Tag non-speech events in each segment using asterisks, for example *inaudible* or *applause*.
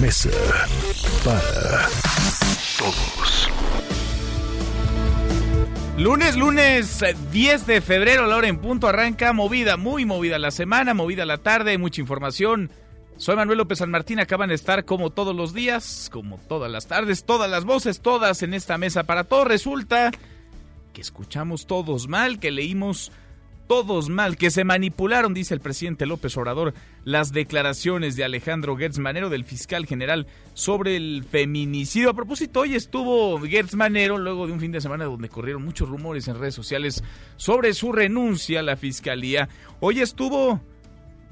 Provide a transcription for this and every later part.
Mesa para Todos. Lunes, lunes eh, 10 de febrero, la hora en punto, arranca movida, muy movida la semana, movida la tarde, mucha información. Soy Manuel López San Martín, acaban de estar como todos los días, como todas las tardes, todas las voces, todas en esta mesa para todos. Resulta que escuchamos todos mal, que leímos todos mal, que se manipularon, dice el presidente López Obrador, las declaraciones de Alejandro Gertz Manero, del fiscal general, sobre el feminicidio. A propósito, hoy estuvo Gertz Manero, luego de un fin de semana donde corrieron muchos rumores en redes sociales sobre su renuncia a la fiscalía. Hoy estuvo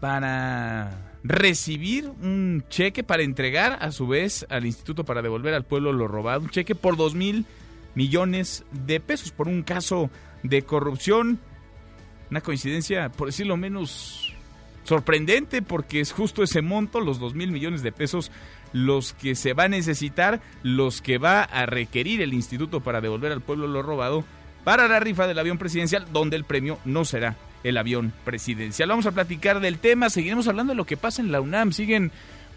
para recibir un cheque para entregar a su vez al Instituto para devolver al pueblo lo robado, un cheque por dos mil millones de pesos por un caso de corrupción una coincidencia, por decirlo menos sorprendente, porque es justo ese monto, los 2 mil millones de pesos, los que se va a necesitar, los que va a requerir el instituto para devolver al pueblo lo robado para la rifa del avión presidencial, donde el premio no será el avión presidencial. Vamos a platicar del tema, seguiremos hablando de lo que pasa en la UNAM, siguen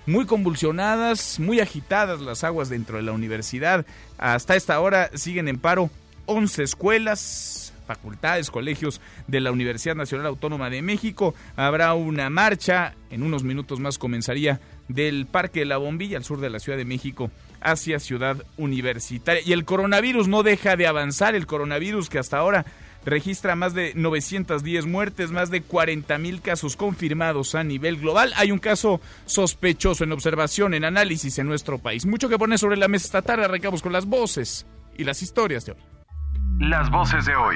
muy convulsionadas, muy agitadas las aguas dentro de la universidad. Hasta esta hora siguen en paro 11 escuelas, facultades, colegios de la Universidad Nacional Autónoma de México. Habrá una marcha, en unos minutos más comenzaría, del Parque de la Bombilla, al sur de la Ciudad de México, hacia Ciudad Universitaria. Y el coronavirus no deja de avanzar, el coronavirus que hasta ahora registra más de 910 muertes, más de 40 mil casos confirmados a nivel global. Hay un caso sospechoso en observación, en análisis en nuestro país. Mucho que poner sobre la mesa esta tarde, arrancamos con las voces y las historias de hoy. Las voces de hoy.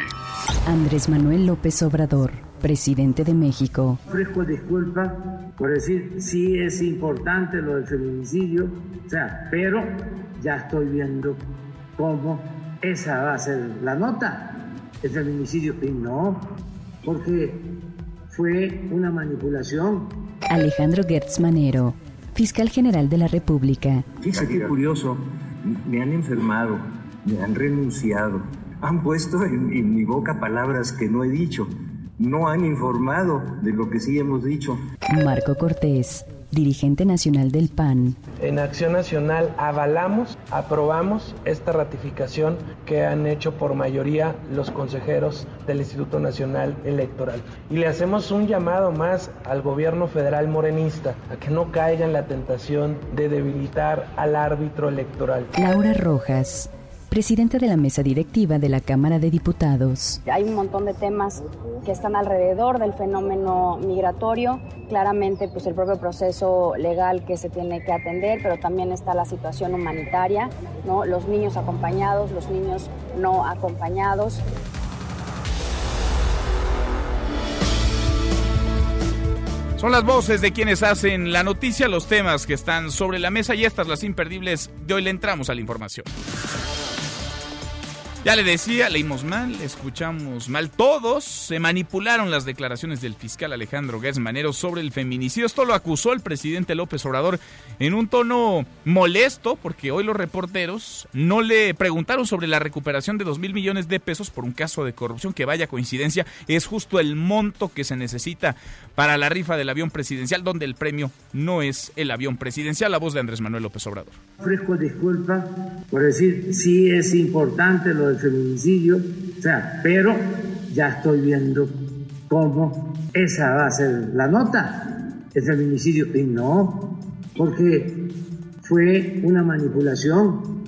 Andrés Manuel López Obrador, presidente de México. ofrezco disculpas por decir sí es importante lo del feminicidio, o sea, pero ya estoy viendo cómo esa va a ser la nota. El feminicidio y no, porque fue una manipulación. Alejandro Gertz Manero, fiscal general de la República. Fíjate qué curioso, me han enfermado, me han renunciado, han puesto en, en mi boca palabras que no he dicho, no han informado de lo que sí hemos dicho. Marco Cortés, dirigente nacional del PAN. En Acción Nacional avalamos, aprobamos esta ratificación que han hecho por mayoría los consejeros del Instituto Nacional Electoral. Y le hacemos un llamado más al gobierno federal morenista a que no caiga en la tentación de debilitar al árbitro electoral. Laura Rojas, presidente de la mesa directiva de la Cámara de Diputados. Hay un montón de temas que están alrededor del fenómeno migratorio. Claramente, pues el propio proceso legal que se tiene que atender, pero también está la situación humanitaria, ¿no? Los niños acompañados, los niños no acompañados. Son las voces de quienes hacen la noticia, los temas que están sobre la mesa y estas las imperdibles de hoy le entramos a la información. Ya le decía, leímos mal, escuchamos mal. Todos se manipularon las declaraciones del fiscal Alejandro Manero sobre el feminicidio. Esto lo acusó el presidente López Obrador en un tono molesto, porque hoy los reporteros no le preguntaron sobre la recuperación de dos mil millones de pesos por un caso de corrupción, que vaya coincidencia, es justo el monto que se necesita para la rifa del avión presidencial, donde el premio no es el avión presidencial. La voz de Andrés Manuel López Obrador. Por decir sí es importante del feminicidio, o sea, pero ya estoy viendo cómo esa va a ser la nota. El feminicidio y no, porque fue una manipulación.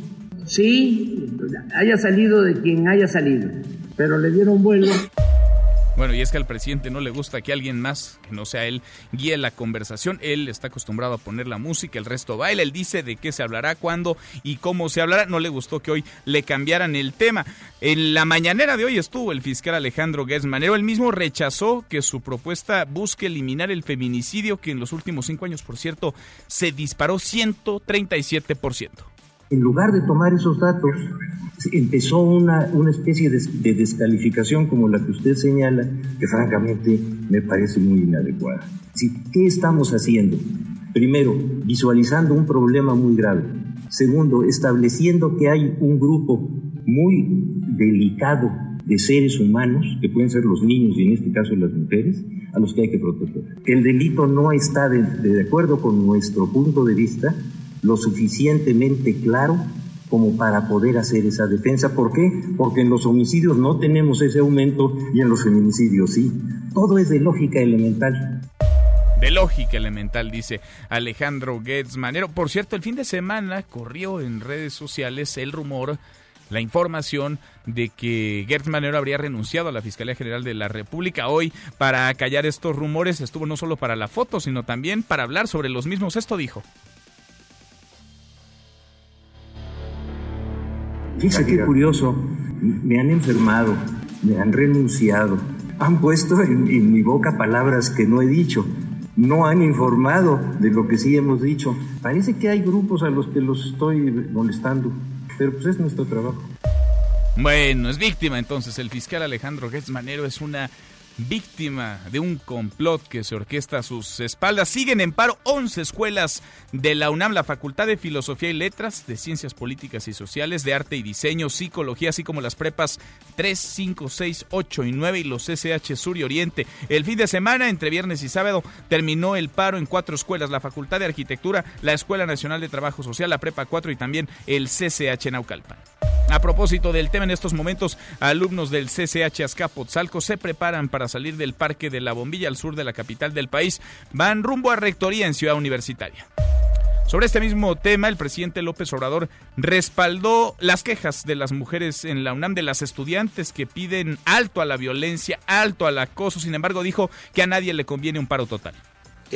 Sí, haya salido de quien haya salido, pero le dieron vuelo. Bueno, y es que al presidente no le gusta que alguien más, que no sea él, guíe la conversación. Él está acostumbrado a poner la música, el resto baila. Él dice de qué se hablará, cuándo y cómo se hablará. No le gustó que hoy le cambiaran el tema. En la mañanera de hoy estuvo el fiscal Alejandro Manero. Él mismo rechazó que su propuesta busque eliminar el feminicidio, que en los últimos cinco años, por cierto, se disparó 137%. En lugar de tomar esos datos, empezó una, una especie de, de, descalificación como la que usted señala, que francamente me parece muy inadecuada. ¿Qué estamos haciendo? Primero, visualizando un problema muy grave. Segundo, estableciendo que hay un grupo muy delicado de seres humanos, que pueden ser los niños y en este caso las mujeres, a los que hay que proteger. Que el delito no está de acuerdo con nuestro punto de vista lo suficientemente claro como para poder hacer esa defensa. ¿Por qué? Porque en los homicidios no tenemos ese aumento y en los feminicidios sí. Todo es de lógica elemental. De lógica elemental, dice Alejandro Getz Manero. Por cierto, el fin de semana corrió en redes sociales el rumor la información de que Gertz Manero habría renunciado a la Fiscalía General de la República. Hoy, para callar estos rumores, estuvo no solo para la foto, sino también para hablar sobre los mismos. Esto dijo. Fíjese qué curioso, me han enfermado, me han renunciado, han puesto en, en, mi boca palabras que no he dicho, no han informado de lo que sí hemos dicho. Parece que hay grupos a los que los estoy molestando, pero pues es nuestro trabajo. Bueno, es víctima entonces el fiscal Alejandro Gertz Manero es una víctima de un complot que se orquesta a sus espaldas. Siguen en paro 11 escuelas de la UNAM, la Facultad de Filosofía y Letras, de Ciencias Políticas y Sociales, de Arte y Diseño, Psicología, así como las prepas 3, 5, 6, 8 y 9 y los SH Sur y Oriente. El fin de semana, entre viernes y sábado, terminó el paro en cuatro escuelas, la Facultad de Arquitectura, la Escuela Nacional de Trabajo Social, la Prepa 4 y también el CCH Naucalpan. A propósito del tema, en estos momentos, alumnos del CCH Azcapotzalco se preparan para salir del Parque de la Bombilla al sur de la capital del país. Van rumbo a Rectoría en Ciudad Universitaria. Sobre este mismo tema, el presidente López Obrador respaldó las quejas de las mujeres en la UNAM, de las estudiantes que piden alto a la violencia, alto al acoso. Sin embargo, dijo que a nadie le conviene un paro total.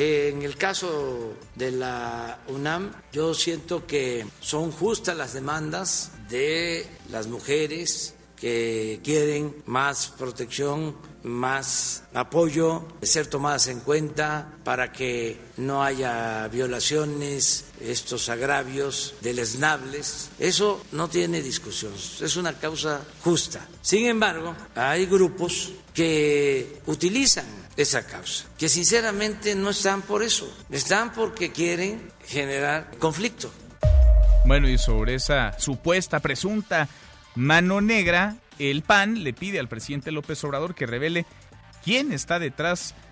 En el caso de la UNAM, yo siento que son justas las demandas de las mujeres que quieren más protección, más apoyo, ser tomadas en cuenta para que no haya violaciones, estos agravios deleznables. Eso no tiene discusión, es una causa justa. Sin embargo, hay grupos que utilizan esa causa, que sinceramente no están por eso, están porque quieren generar conflicto. Bueno, y sobre esa supuesta, presunta mano negra, el PAN le pide al presidente López Obrador que revele quién está detrás de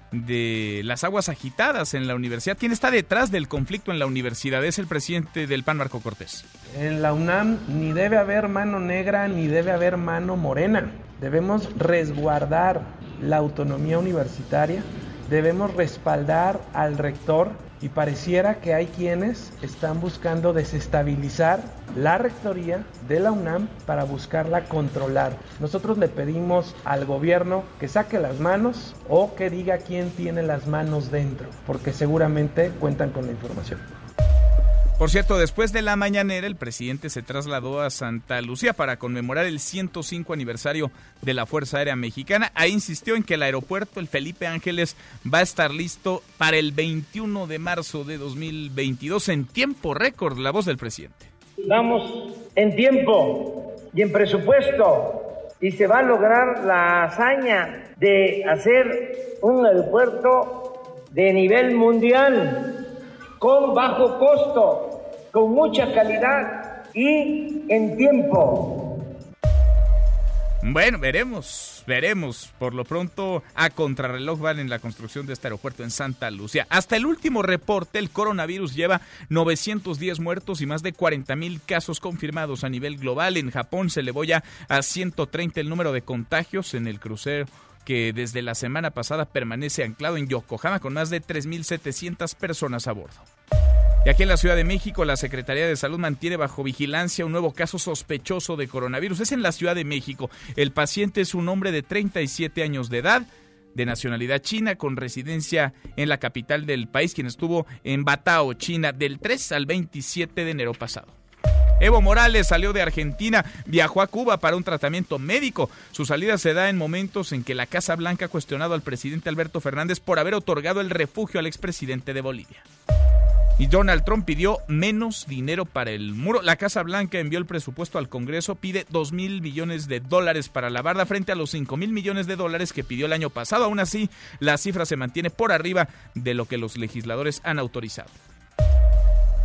las aguas agitadas en la universidad. ¿Quién está detrás del conflicto en la universidad? Es el presidente del PAN, Marco Cortés. En la UNAM ni debe haber mano negra ni debe haber mano morena. Debemos resguardar la autonomía universitaria, debemos respaldar al rector y pareciera que hay quienes están buscando desestabilizar la rectoría de la UNAM para buscarla controlar. Nosotros le pedimos al gobierno que saque las manos o que diga quién tiene las manos dentro, porque seguramente cuentan con la información. Por cierto, después de la mañanera, el presidente se trasladó a Santa Lucía para conmemorar el 105 aniversario de la Fuerza Aérea Mexicana. Ahí insistió en que el aeropuerto, el Felipe Ángeles, va a estar listo para el 21 de marzo de 2022 en tiempo récord. La voz del presidente. Vamos en tiempo y en presupuesto y se va a lograr la hazaña de hacer un aeropuerto de nivel mundial con bajo costo, con mucha calidad y en tiempo. Bueno, veremos, veremos. Por lo pronto, a contrarreloj van en la construcción de este aeropuerto en Santa Lucía. Hasta el último reporte, el coronavirus lleva 910 muertos y más de 40 mil casos confirmados a nivel global. En Japón se elevó ya a 130 el número de contagios en el crucero que desde la semana pasada permanece anclado en Yokohama con más de 3.700 personas a bordo. Y aquí en la Ciudad de México, la Secretaría de Salud mantiene bajo vigilancia un nuevo caso sospechoso de coronavirus. Es en la Ciudad de México. El paciente es un hombre de 37 años de edad de nacionalidad china con residencia en la capital del país, quien estuvo en Batao, China, del 3 al 27 de enero pasado. Evo Morales salió de Argentina, viajó a Cuba para un tratamiento médico. Su salida se da en momentos en que la Casa Blanca ha cuestionado al presidente Alberto Fernández por haber otorgado el refugio al expresidente de Bolivia. Y Donald Trump pidió menos dinero para el muro. La Casa Blanca envió el presupuesto al Congreso, pide 2 mil millones de dólares para la barda frente a los 5 mil millones de dólares que pidió el año pasado. Aún así, la cifra se mantiene por arriba de lo que los legisladores han autorizado.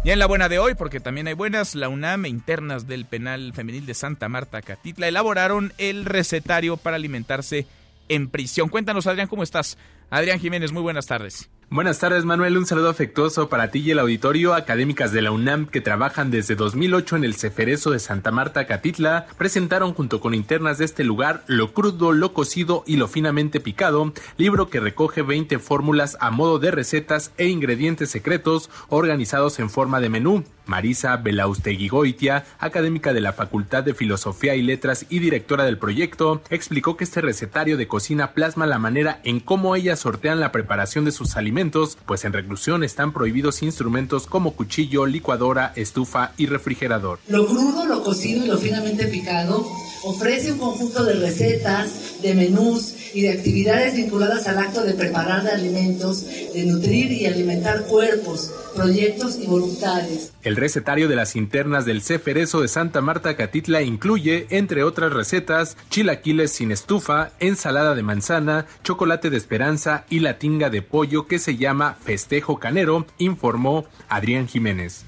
Y en la buena de hoy, porque también hay buenas, la UNAM e internas del penal femenil de Santa Marta Catitla elaboraron el recetario para alimentarse en prisión. Cuéntanos, Adrián, ¿cómo estás? Adrián Jiménez, muy buenas tardes. Buenas tardes, Manuel. Un saludo afectuoso para ti y el auditorio. Académicas de la UNAM que trabajan desde 2008 en el Ceferezo de Santa Marta, Catitla, presentaron junto con internas de este lugar Lo crudo, lo cocido y lo finamente picado, libro que recoge 20 fórmulas a modo de recetas e ingredientes secretos organizados en forma de menú. Marisa Belaustegui Goitia, académica de la Facultad de Filosofía y Letras y directora del proyecto, explicó que este recetario de cocina plasma la manera en cómo ellas sortean la preparación de sus alimentos, pues en reclusión están prohibidos instrumentos como cuchillo, licuadora, estufa y refrigerador. Lo crudo, lo cocido y lo finamente picado ofrece un conjunto de recetas, de menús y de actividades vinculadas al acto de preparar alimentos, de nutrir y alimentar cuerpos, proyectos y voluntades. El recetario de las internas del Ceferezo de Santa Marta Catitla incluye, entre otras recetas, chilaquiles sin estufa, ensalada de manzana, chocolate de esperanza y la tinga de pollo que se llama Festejo Canero, informó Adrián Jiménez.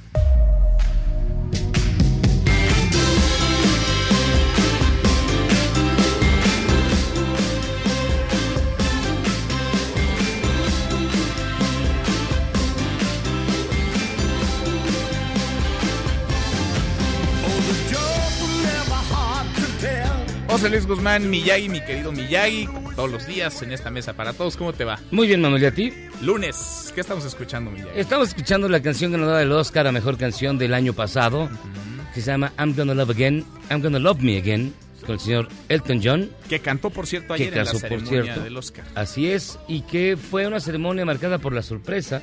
José Luis Guzmán, Miyagi, mi querido Miyagi, todos los días en esta mesa para todos. ¿Cómo te va? Muy bien, Manuel, ¿y a ti? Lunes, ¿qué estamos escuchando, Miyagi? Estamos escuchando la canción ganadora del Oscar a Mejor Canción del año pasado, que se llama I'm Gonna Love Again, I'm Gonna Love Me Again, con el señor Elton John. Que cantó, por cierto, ayer que en la ceremonia por cierto. del Oscar. Así es, y que fue una ceremonia marcada por la sorpresa,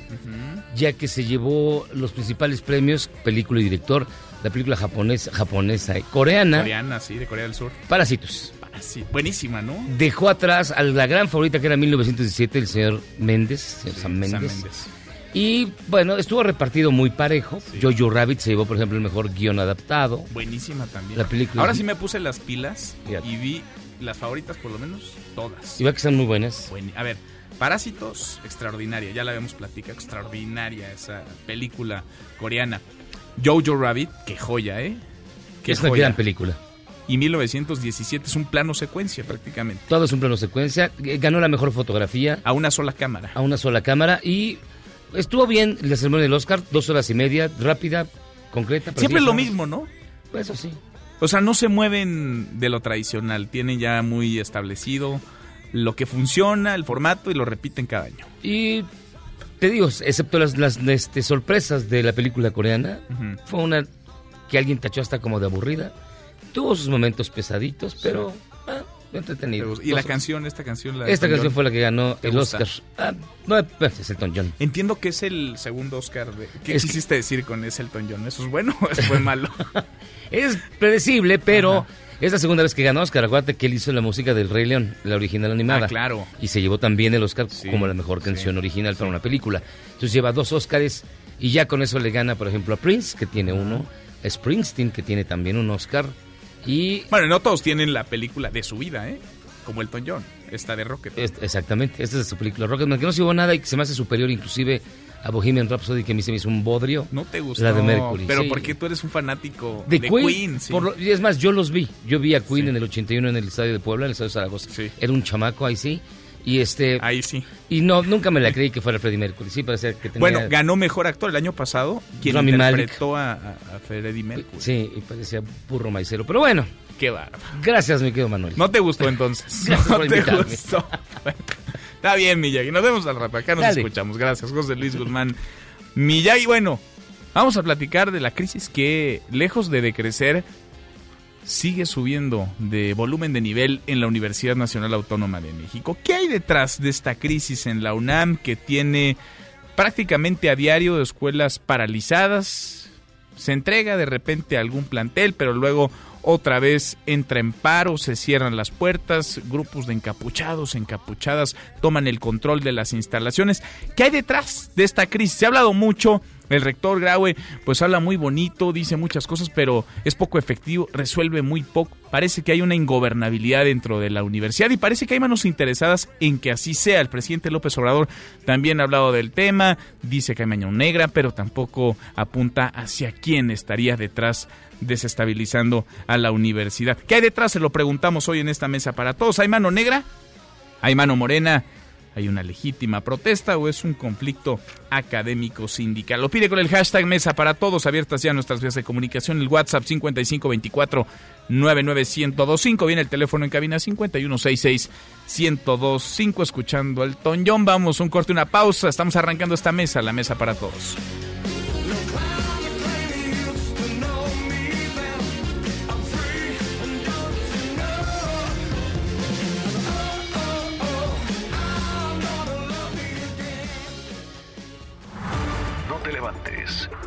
ya que se llevó los principales premios, película y director, la película japonesa, japonesa y coreana, Coreana, sí, de Corea del Sur. Parásitos. Sí, buenísima, ¿no? Dejó atrás a la gran favorita que era 1917, el señor Méndez, señor Sam Méndez. Méndez. Y bueno, estuvo repartido muy parejo. Jojo Rabbit se llevó, por ejemplo, el mejor guion adaptado. Buenísima también. La película. Ahora sí me puse las pilas Fíjate. y vi las favoritas, por lo menos todas. Y va que están muy buenas. Buen- A ver, Parásitos, extraordinaria, ya la habíamos platicado, extraordinaria esa película coreana. Jojo Rabbit, qué joya, ¿eh? Qué es una joya. gran película. Y 1917 es un plano secuencia prácticamente. Todo es un plano secuencia. Eh, Ganó la mejor fotografía. A una sola cámara. A una sola cámara. Y estuvo bien la ceremonia del Oscar. Dos horas y media, rápida, concreta. Siempre es lo mismo, ¿no? Eso sí. O sea, no se mueven de lo tradicional, tienen ya muy establecido lo que funciona, el formato y lo repiten cada año. Y te digo, excepto las, las este, sorpresas de la película coreana, fue una que alguien tachó hasta como de aburrida. Tuvo sus momentos pesaditos, pero ah, entretenido. Y la canción, esta canción, la Esta Elton canción John, fue la que ganó ¿te el gusta? Oscar. Ah, no, es Elton John. Entiendo que es el segundo Oscar. De... ¿Qué Es que- quisiste decir con ese Elton John? ¿Eso es bueno o eso fue *laughs* malo? Es predecible, pero es la segunda vez que ganó Oscar. Acuérdate que él hizo la música del Rey León, la original animada. Ah, claro. Y se llevó también el Oscar como la mejor canción original para una película. Entonces lleva dos Oscars y ya con eso le gana, por ejemplo, a Prince, que tiene uno, a Springsteen, que tiene también un Oscar. Y Bueno, no todos tienen la película de su vida, ¿eh? Como Elton John, esta de Rocket. es- exactamente, esta es de su película Rocketman, que no se llevó nada y que se me hace superior inclusive a Bohemian Rhapsody, que a mí se me hizo un bodrio. No te gustó. La de Mercury. Pero sí. porque tú eres un fanático De, de, Queen. Queen. sí. por lo- y es más, yo los vi. Yo vi a Queen en el 81 en el estadio de Puebla, en el estadio de Zaragoza. Era un chamaco, ahí sí. Y este. Ahí sí. Y no, nunca me la creí que fuera Freddie Mercury. Sí, parecía que tenía. Bueno, ganó mejor actor el año pasado. Quien Rami interpretó a, a, Freddie Mercury. Sí, y parecía burro maicero. Pero bueno, Qué bárbaro. gracias, mi querido Manuel. No te gustó entonces. *laughs* No te invitarme. gustó. Está bien, Miyagi. Nos vemos al rato. Acá nos Dale. escuchamos. Gracias, José Luis Guzmán. Miyagi, bueno, Vamos a platicar de la crisis que, lejos de decrecer, sigue subiendo de volumen de nivel en la Universidad Nacional Autónoma de México. ¿Qué hay detrás de esta crisis en la UNAM que tiene prácticamente a diario escuelas paralizadas? Se entrega de repente a algún plantel, pero luego otra vez entra en paro, se cierran las puertas, grupos de encapuchados, encapuchadas toman el control de las instalaciones. ¿Qué hay detrás de esta crisis? Se ha hablado mucho el rector Graue pues habla muy bonito, dice muchas cosas, pero es poco efectivo, resuelve muy poco. Parece que hay una ingobernabilidad dentro de la universidad y parece que hay manos interesadas en que así sea. El presidente López Obrador también ha hablado del tema, dice que hay mañana negra, pero tampoco apunta hacia quién estaría detrás desestabilizando a la universidad. ¿Qué hay detrás? Se lo preguntamos hoy en esta mesa para todos. ¿Hay mano negra? ¿Hay mano morena? Hay una legítima protesta o es un conflicto académico sindical. Lo pide con el hashtag Mesa para Todos, abiertas ya nuestras vías de comunicación, el WhatsApp 5524 99125, viene el teléfono en cabina 5166 1025, escuchando el Toñón. Vamos, un corte, una pausa, estamos arrancando esta mesa, la Mesa para Todos.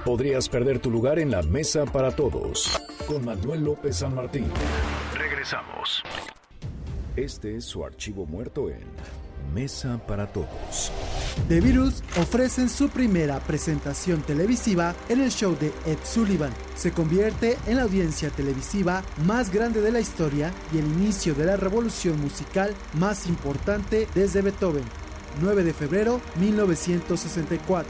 Podrías perder tu lugar en la mesa para todos. Con Manuel López San Martín. Regresamos. Este es su archivo muerto en Mesa para Todos. The Beatles ofrecen su primera presentación televisiva en el show de Ed Sullivan. Se convierte en la audiencia televisiva más grande de la historia y el inicio de la revolución musical más importante desde Beethoven. 9 de febrero 1964.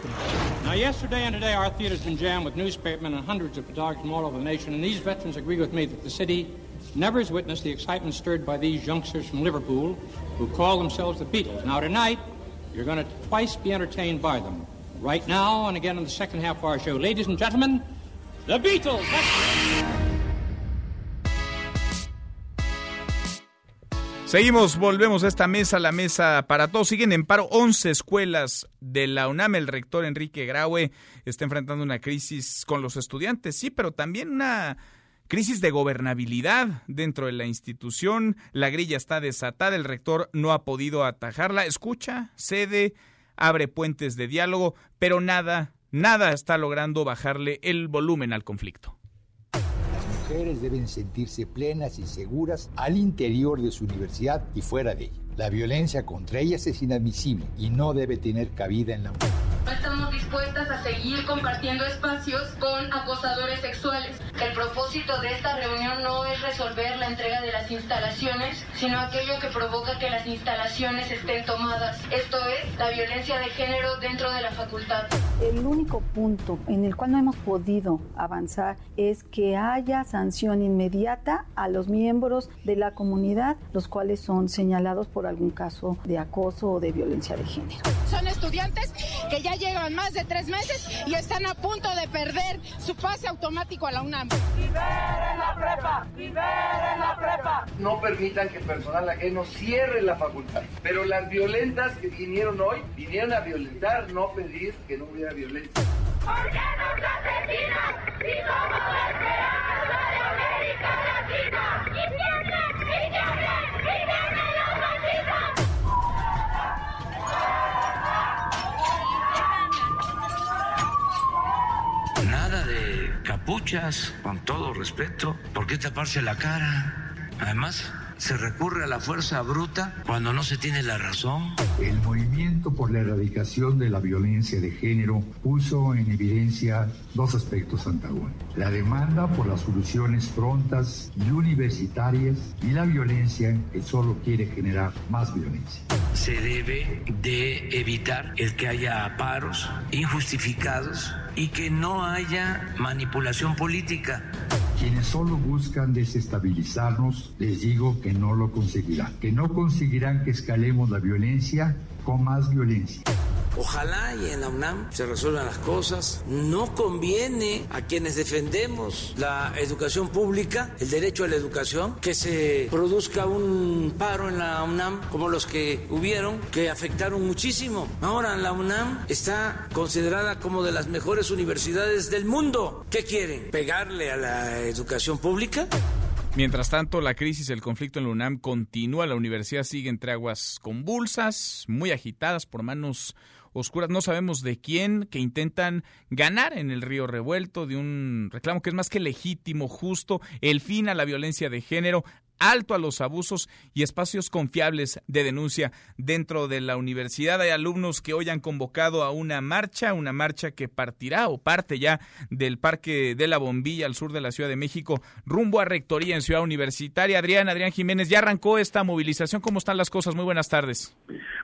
Now, yesterday and today, our theater's been jammed with newspapermen and hundreds of photographers from all over the nation, and these veterans agree with me that the city never has witnessed the excitement stirred by these youngsters from Liverpool who call themselves the Beatles. Now, tonight, you're going to twice be entertained by them. Right now, and again in the second half of our show. Ladies and gentlemen, the Beatles! Seguimos, volvemos a esta mesa, la mesa para todos. Siguen en paro 11 escuelas de la UNAM. El rector Enrique Graue está enfrentando una crisis con los estudiantes, sí, pero también una crisis de gobernabilidad dentro de la institución. La grilla está desatada, el rector no ha podido atajarla. Escucha, cede, abre puentes de diálogo, pero nada, nada está logrando bajarle el volumen al conflicto mujeres deben sentirse plenas y seguras al interior de su universidad y fuera de ella. La violencia contra ellas es inadmisible y no debe tener cabida en la mujer. Estamos dispuestas a seguir compartiendo espacios con acosadores sexuales. El propósito de esta reunión no es resolver la entrega de las instalaciones, sino aquello que provoca que las instalaciones estén tomadas. Esto es la violencia de género dentro de la facultad. El único punto en el cual no hemos podido avanzar es que haya sanción inmediata a los miembros de la comunidad, los cuales son señalados por algún caso de acoso o de violencia de género. Son estudiantes que ya llevan más de tres meses y están a punto de perder su pase automático a la UNAM. ¡Liberen la prepa! ¡Liberen la prepa! No permitan que personal ajeno cierre la facultad. Pero las violentas que vinieron hoy, vinieron a violentar, no pedir que no hubiera violencia. ¿Por qué nos asesinan si somos esperanza de América Latina? ¡Y! ¡Y! ¡Y los machistas! Nada de capuchas, con todo respeto. ¿Por qué taparse la cara? Además, se recurre a la fuerza bruta cuando no se tiene la razón. El movimiento por la erradicación de la violencia de género puso en evidencia dos aspectos antagónicos. La demanda por las soluciones prontas y universitarias y la violencia que solo quiere generar más violencia. Se debe de evitar el que haya paros injustificados y que no haya manipulación política. Quienes solo buscan desestabilizarnos, les digo que no lo conseguirán, que no conseguirán que escalemos la violencia con más violencia. Ojalá y en la UNAM se resuelvan las cosas. No conviene a quienes defendemos la educación pública, el derecho a la educación, que se produzca un paro en la UNAM como los que hubieron, que afectaron muchísimo. Ahora la UNAM está considerada como de las mejores universidades del mundo. ¿Qué quieren? ¿Pegarle a la educación pública? Mientras tanto, la crisis, el conflicto en la UNAM continúa. La universidad sigue entre aguas convulsas, muy agitadas por manos oscuras, no sabemos de quién, que intentan ganar en el río revuelto de un reclamo que es más que legítimo, justo, el fin a la violencia de género alto a los abusos y espacios confiables de denuncia dentro de la universidad. Hay alumnos que hoy han convocado a una marcha, una marcha que partirá o parte ya del Parque de la Bombilla al sur de la Ciudad de México, rumbo a Rectoría en Ciudad Universitaria. Adrián, Adrián Jiménez, ya arrancó esta movilización. ¿Cómo están las cosas? Muy buenas tardes.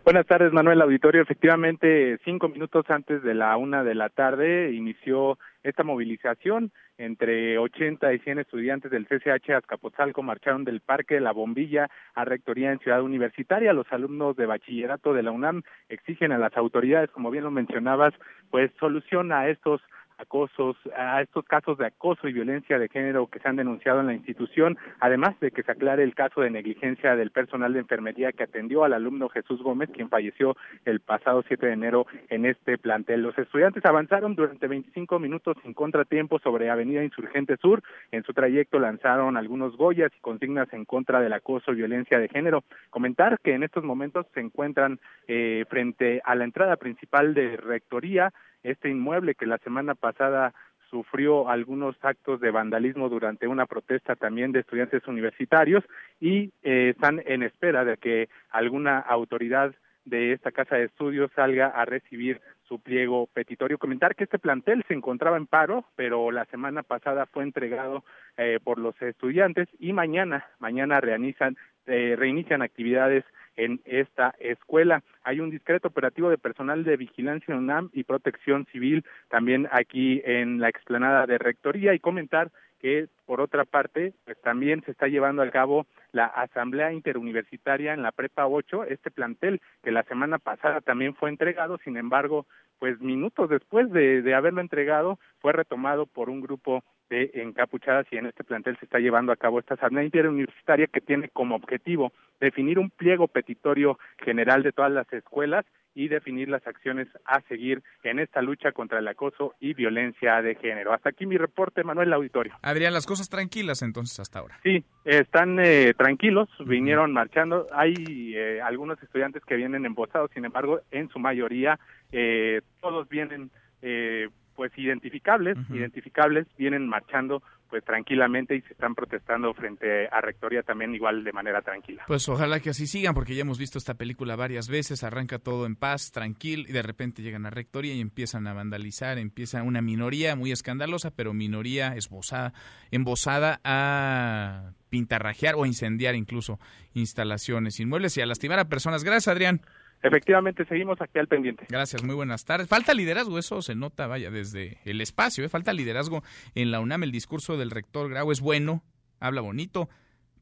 Buenas tardes, Manuel Auditorio. Efectivamente, cinco minutos antes de la una de la tarde inició esta movilización entre 80 y 100 estudiantes del CCH Azcapotzalco marcharon del Parque de la Bombilla a Rectoría en Ciudad Universitaria. Los alumnos de bachillerato de la UNAM exigen a las autoridades, como bien lo mencionabas, pues solución a estos acosos, a estos casos de acoso y violencia de género que se han denunciado en la institución, además de que se aclare el caso de negligencia del personal de enfermería que atendió al alumno Jesús Gómez, quien falleció el pasado 7 de enero en este plantel. Los estudiantes avanzaron durante 25 minutos sin contratiempo sobre Avenida Insurgente Sur. En su trayecto lanzaron algunos goyas y consignas en contra del acoso y violencia de género. Comentar que en estos momentos se encuentran eh, frente a la entrada principal de Rectoría, este inmueble que la semana pasada sufrió algunos actos de vandalismo durante una protesta también de estudiantes universitarios y eh, están en espera de que alguna autoridad de esta casa de estudios salga a recibir su pliego petitorio. Comentar que este plantel se encontraba en paro, pero la semana pasada fue entregado eh, por los estudiantes y mañana, mañana realizan, eh, reinician actividades en esta escuela. Hay un discreto operativo de personal de vigilancia UNAM y protección civil también aquí en la explanada de rectoría y comentar que por otra parte pues también se está llevando a cabo la asamblea interuniversitaria en la prepa 8 este plantel que la semana pasada también fue entregado sin embargo pues minutos después de, de haberlo entregado fue retomado por un grupo de encapuchadas y en este plantel se está llevando a cabo esta asamblea interuniversitaria que tiene como objetivo definir un pliego petitorio general de todas las escuelas y definir las acciones a seguir en esta lucha contra el acoso y violencia de género. Hasta aquí mi reporte, Manuel Auditorio. Adrián, las cosas tranquilas entonces hasta ahora. Sí, están eh, tranquilos, vinieron marchando. Hay eh, algunos estudiantes que vienen embosados, sin embargo, en su mayoría eh, todos vienen eh, pues identificables, identificables, vienen marchando pues tranquilamente y se están protestando frente a Rectoría también igual de manera tranquila. Pues ojalá que así sigan, porque ya hemos visto esta película varias veces, arranca todo en paz, tranquilo, y de repente llegan a Rectoría y empiezan a vandalizar, empieza una minoría muy escandalosa, pero minoría esbozada, embosada a pintarrajear o incendiar incluso instalaciones inmuebles y a lastimar a personas. Gracias, Adrián. Efectivamente, seguimos aquí al pendiente. Gracias, muy buenas tardes. Falta liderazgo, eso se nota, vaya, desde el espacio, ¿eh? falta liderazgo en la UNAM. El discurso del rector Grau es bueno, habla bonito,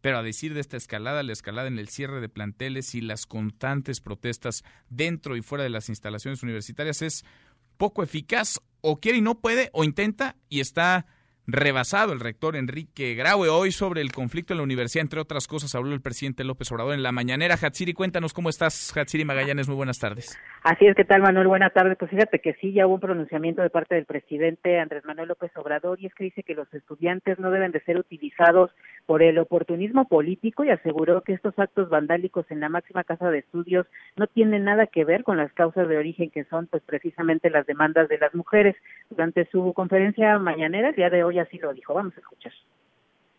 pero a decir de esta escalada, la escalada en el cierre de planteles y las constantes protestas dentro y fuera de las instalaciones universitarias es poco eficaz, o quiere y no puede, o intenta y está rebasado el rector Enrique Graue. Hoy sobre el conflicto en la universidad, entre otras cosas, habló el presidente López Obrador en la mañanera. Hatsiri, cuéntanos cómo estás, Hatsiri Magallanes. Muy buenas tardes. Así es, ¿qué tal, Manuel? Buenas tardes. Pues fíjate que sí, ya hubo un pronunciamiento de parte del presidente Andrés Manuel López Obrador y es que dice que los estudiantes no deben de ser utilizados por el oportunismo político y aseguró que estos actos vandálicos en la máxima casa de estudios no tienen nada que ver con las causas de origen que son pues precisamente las demandas de las mujeres. Durante su conferencia mañanera el día de hoy así lo dijo. Vamos a escuchar.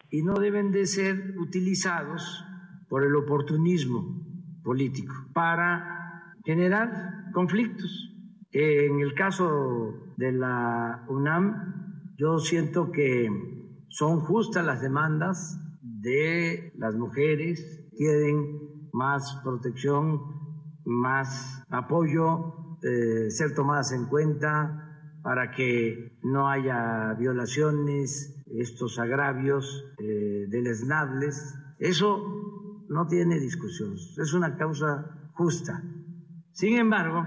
Y no deben de ser utilizados por el oportunismo político para generar conflictos. En el caso de la UNAM, yo siento que son justas las demandas de las mujeres, quieren más protección, más apoyo, eh, ser tomadas en cuenta para que no haya violaciones, estos agravios eh, deleznables. Eso no tiene discusión, es una causa justa. Sin embargo,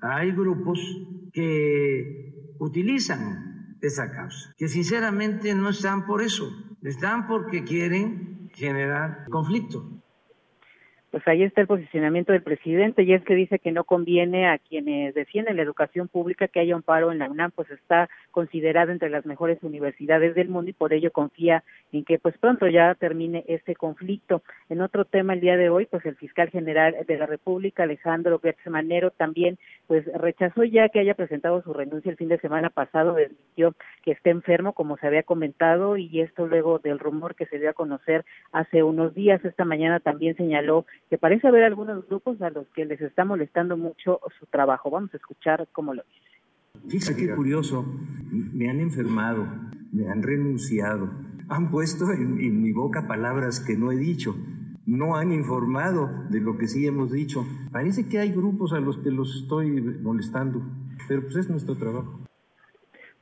hay grupos que utilizan esa causa, que sinceramente no están por eso, están porque quieren generar conflicto pues ahí está el posicionamiento del presidente y es que dice que no conviene a quienes defienden la educación pública que haya un paro en la UNAM, pues está considerada entre las mejores universidades del mundo y por ello confía en que pues pronto ya termine este conflicto. En otro tema el día de hoy, pues el fiscal general de la República, Alejandro Gertz Manero, también pues rechazó ya que haya presentado su renuncia el fin de semana pasado, desmintió que esté enfermo, como se había comentado, y esto luego del rumor que se dio a conocer hace unos días. Esta mañana también señaló que parece haber algunos grupos a los que les está molestando mucho su trabajo. Vamos a escuchar cómo lo dice. Fíjate qué curioso, me han enfermado, me han renunciado, han puesto en, en, mi boca palabras que no he dicho, no han informado de lo que sí hemos dicho. Parece que hay grupos a los que los estoy molestando, pero pues es nuestro trabajo.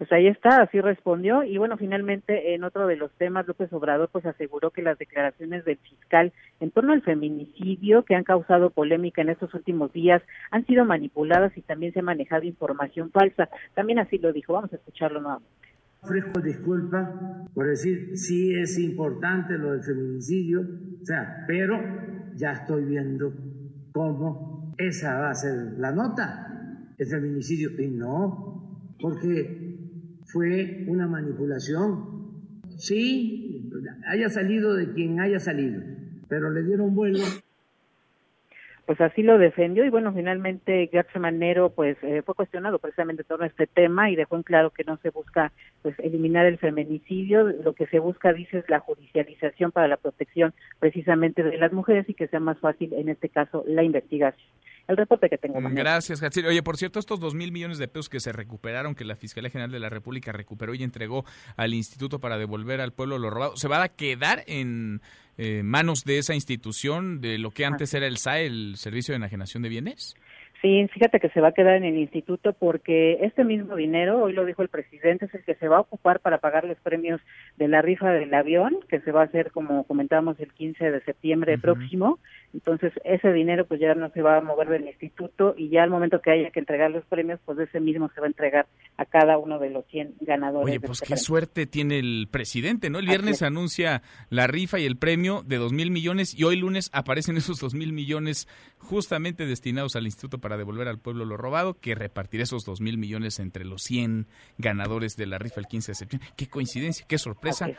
Pues ahí está, así respondió. Y bueno, finalmente, en otro de los temas, López Obrador pues aseguró que las declaraciones del fiscal en torno al feminicidio que han causado polémica en estos últimos días han sido manipuladas y también se ha manejado información falsa. También así lo dijo. Vamos a escucharlo nuevamente. Ofrezco disculpas por decir, sí es importante lo del feminicidio, o sea, pero ya estoy viendo cómo esa va a ser la nota, el feminicidio. Y no, porque fue una manipulación. Sí, haya salido de quien haya salido, pero le dieron vuelo. Pues así lo defendió y bueno, finalmente Gertz Manero pues eh, fue cuestionado precisamente todo este tema y dejó en claro que no se busca pues eliminar el feminicidio, lo que se busca dice es la judicialización para la protección precisamente de las mujeres y que sea más fácil en este caso la investigación el reporte que tengo. Mañana. Gracias, Hatsiri. Oye, por cierto, estos dos mil millones de pesos que se recuperaron, que la Fiscalía General de la República recuperó y entregó al Instituto para devolver al pueblo lo robado, ¿se va a quedar en eh, manos de esa institución, de lo que antes era el SAE, el Servicio de Enajenación de Bienes? Sí, fíjate que se va a quedar en el instituto porque este mismo dinero, hoy lo dijo el presidente, es el que se va a ocupar para pagar los premios de la rifa del avión, que se va a hacer, como comentábamos, el 15 de septiembre próximo. Entonces, ese dinero pues ya no se va a mover del instituto y ya al momento que haya que entregar los premios, pues ese mismo se va a entregar a cada uno de los 100 ganadores. Oye, pues qué suerte tiene el presidente, ¿no? El viernes anuncia la rifa y el premio de dos mil millones y hoy lunes aparecen *laughs* esos dos mil millones justamente destinados al instituto para devolver al pueblo lo robado, que repartirá esos dos mil millones entre los 100 ganadores de la rifa el 15 de septiembre. Qué coincidencia, qué sorpresa.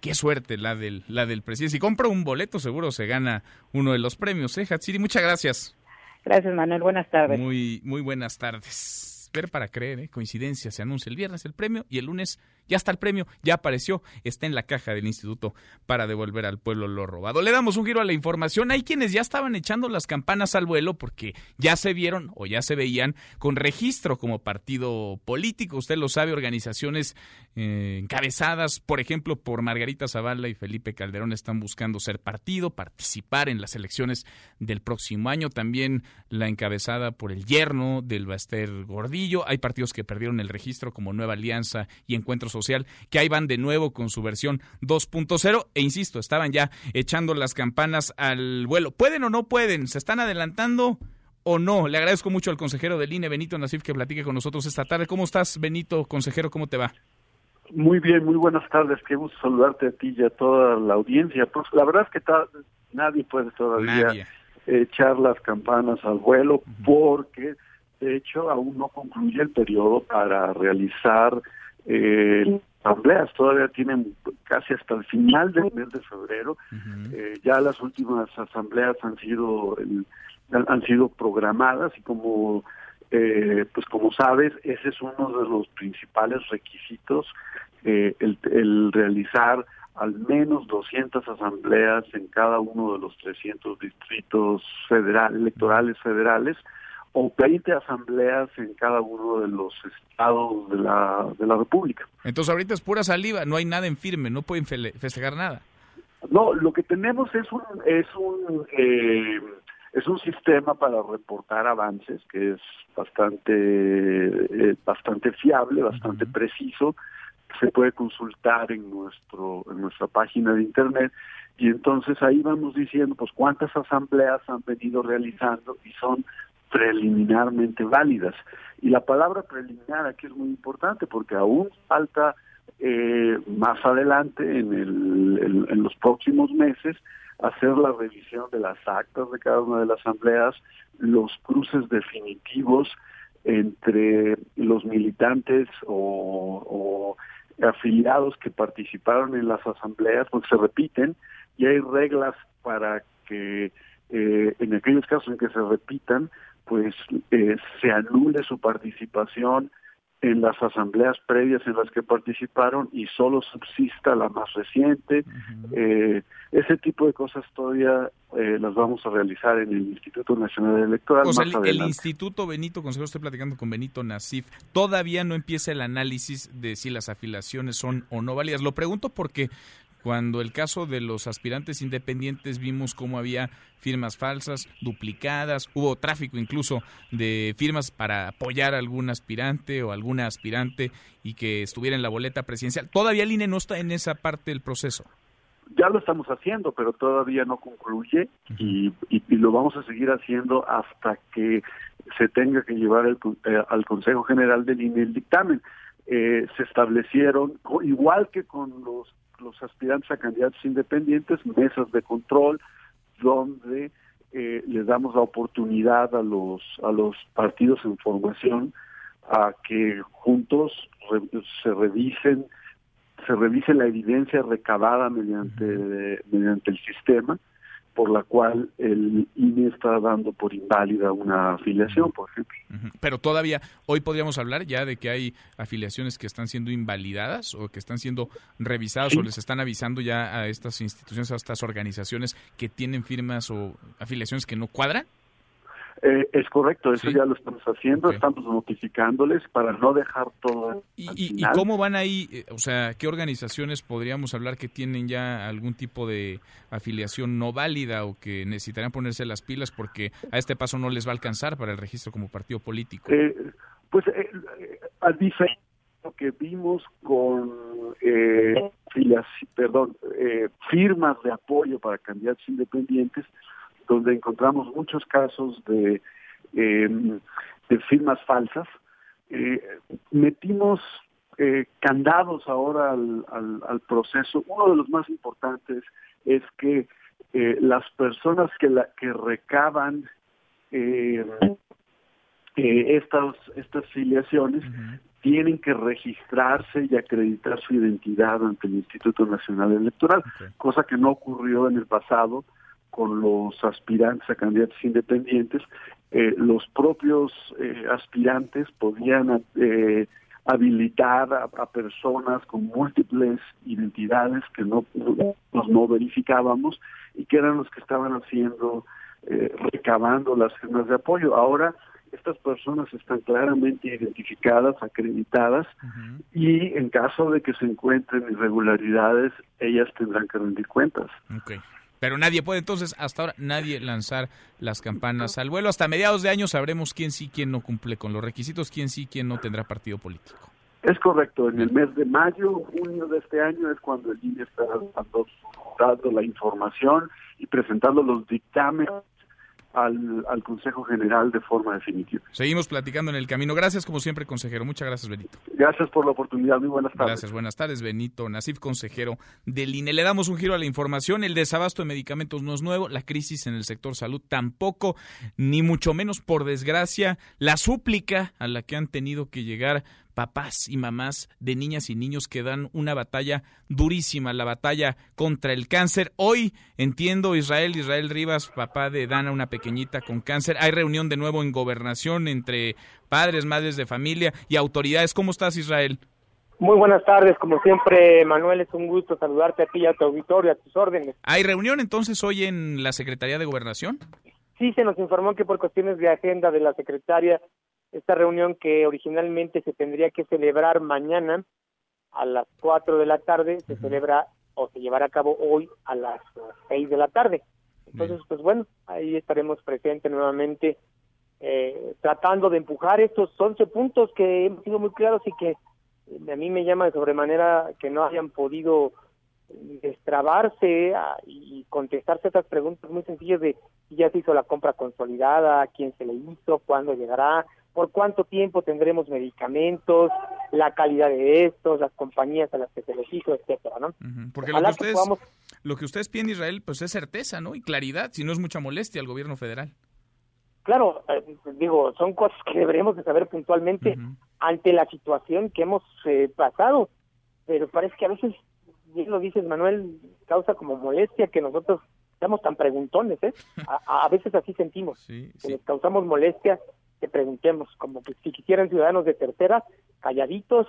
Qué suerte la del, la del presidente. Si compra un boleto, seguro se gana uno de los premios, ¿eh, Hatsiri? Muchas gracias. Gracias, Manuel. Buenas tardes. Muy, muy buenas tardes. Ver para creer, ¿eh? Coincidencia. Se anuncia el viernes el premio y el lunes ya está el premio, ya apareció, está en la caja del instituto para devolver al pueblo lo robado. Le damos un giro a la información. Hay quienes ya estaban echando las campanas al vuelo porque ya se vieron o ya se veían con registro como partido político. Usted lo sabe, organizaciones eh, encabezadas, por ejemplo, por Margarita Zavala y Felipe Calderón están buscando ser partido, participar en las elecciones del próximo año. También la encabezada por el yerno del Baster Gordillo. Hay partidos que perdieron el registro como Nueva Alianza y Encuentros social, que ahí van de nuevo con su versión 2.0 e insisto, estaban ya echando las campanas al vuelo. ¿Pueden o no pueden? ¿Se están adelantando? o no. Le agradezco mucho al consejero del INE, Benito Nasif, que platique con nosotros esta tarde. ¿Cómo estás, Benito, consejero? ¿Cómo te va? Muy bien, muy buenas tardes. Qué gusto saludarte a ti y a toda la audiencia. Pues la verdad es que nadie puede todavía echar las campanas al vuelo porque, de hecho, aún no concluye el periodo para realizar eh, asambleas todavía tienen casi hasta el final del mes de febrero. eh, ya las últimas asambleas han sido han sido programadas y como eh, pues como sabes ese es uno de los principales requisitos eh, el, el realizar al menos 200 asambleas en cada uno de los 300 distritos federal, electorales federales o 20 asambleas en cada uno de los estados de la, de la República. Entonces ahorita es pura saliva, no hay nada en firme, no pueden festejar nada. No, lo que tenemos es un es un eh, es un sistema para reportar avances que es bastante eh, bastante fiable, bastante preciso. Se puede consultar en nuestro en nuestra página de internet y entonces ahí vamos diciendo pues cuántas asambleas han venido realizando y son preliminarmente válidas. Y la palabra preliminar aquí es muy importante porque aún falta eh, más adelante, en, el, en, los próximos meses, hacer la revisión de las actas de cada una de las asambleas, los cruces definitivos entre los militantes o, afiliados que participaron en las asambleas, porque se repiten y hay reglas para que eh, en aquellos casos en que se repitan, pues eh, se anule su participación en las asambleas previas en las que participaron y solo subsista la más reciente. eh, ese tipo de cosas todavía eh, las vamos a realizar en el Instituto Nacional Electoral. O sea, el, Instituto Benito, consejero, estoy platicando con Benito Nasif, todavía no empieza el análisis de si las afiliaciones son o no válidas. Lo pregunto porque cuando el caso de los aspirantes independientes vimos cómo había firmas falsas, duplicadas, hubo tráfico incluso de firmas para apoyar a algún aspirante o alguna aspirante y que estuviera en la boleta presidencial. Todavía el INE no está en esa parte del proceso. Ya lo estamos haciendo, pero todavía no concluye y, lo vamos a seguir haciendo hasta que se tenga que llevar el, eh, al Consejo General del INE el dictamen. Eh, se establecieron, igual que con los los aspirantes a candidatos independientes, mesas de control, donde eh, les damos la oportunidad a los, a los partidos en formación a que juntos se revisen se revise la evidencia recabada mediante mediante el sistema por la cual el INE está dando por inválida una afiliación, por ejemplo. Pero todavía, hoy podríamos hablar ya de que hay afiliaciones que están siendo invalidadas o que están siendo revisadas o les están avisando ya a estas instituciones, a estas organizaciones que tienen firmas o afiliaciones que no cuadran. Eh, es correcto, eso ya lo estamos haciendo, estamos notificándoles para no dejar todo. ¿Y, cómo van ahí? Eh, o sea, ¿qué organizaciones podríamos hablar que tienen ya algún tipo de afiliación no válida o que necesitarían ponerse las pilas porque a este paso no les va a alcanzar para el registro como partido político? Eh, pues eh, a diferencia lo que vimos con perdón, firmas de apoyo para candidatos independientes, donde encontramos muchos casos de, em, de firmas falsas. Eh, metimos eh, candados ahora al, al, proceso. Uno de los más importantes es que eh, las personas que, la, que recaban estas, estas filiaciones tienen que registrarse y acreditar su identidad ante el Instituto Nacional Electoral, cosa que no ocurrió en el pasado con los aspirantes a candidatos independientes, eh, los propios eh, aspirantes podían eh, habilitar a, personas con múltiples identidades que no, no, no verificábamos y que eran los que estaban haciendo, recabando las firmas de apoyo. Ahora estas personas están claramente identificadas, acreditadas y en caso de que se encuentren irregularidades, ellas tendrán que rendir cuentas. Pero nadie puede entonces, hasta ahora, nadie lanzar las campanas al vuelo. Hasta mediados de año sabremos quién sí, quién no cumple con los requisitos, quién sí, quién no tendrá partido político. Es correcto, en el mes de mayo, junio de este año es cuando el INE está dando la información y presentando los dictámenes al, al, Consejo General de forma definitiva. Seguimos platicando en el camino. Gracias, como siempre, consejero. Muchas gracias, Benito. Gracias por la oportunidad. Muy buenas tardes. Gracias, buenas tardes, Benito Nasif, consejero del INE. Le damos un giro a la información. El desabasto de medicamentos no es nuevo, la crisis en el sector salud tampoco, ni mucho menos, por desgracia, la súplica a la que han tenido que llegar papás y mamás de niñas y niños que dan una batalla durísima, la batalla contra el cáncer. Hoy entiendo Israel, Israel Rivas, papá de Dana, una pequeñita con cáncer. Hay reunión de nuevo en gobernación entre padres, madres de familia y autoridades. ¿Cómo estás, Israel? Muy buenas tardes, como siempre, Manuel, es un gusto saludarte a ti y a tu auditorio, a tus órdenes. ¿Hay reunión entonces hoy en la Secretaría de Gobernación? Sí, se nos informó que por cuestiones de agenda de la secretaria esta reunión que originalmente se tendría que celebrar mañana a las 4 de la tarde, se celebra o se llevará a cabo hoy a las 6 de la tarde. Entonces, pues bueno, ahí estaremos presentes nuevamente eh, tratando de empujar estos 11 puntos que hemos sido muy claros y que a mí me llama de sobremanera que no hayan podido destrabarse ah, y contestarse estas preguntas muy sencillas de si ya se hizo la compra consolidada, quién se le hizo, cuándo llegará, por cuánto tiempo tendremos medicamentos, la calidad de estos, las compañías a las que se les hizo, etcétera, ¿no? Porque lo que, ustedes, lo que ustedes piden Israel, pues es certeza, ¿no? Y claridad, si no es mucha molestia al gobierno federal. Claro, eh, digo, son cosas que deberíamos de saber puntualmente ante la situación que hemos eh, pasado, pero parece que a veces, bien lo dices Manuel, causa como molestia que nosotros seamos tan preguntones, ¿eh? *laughs* A, veces así sentimos, que les causamos molestia que preguntemos, como que si quisieran ciudadanos de tercera, calladitos,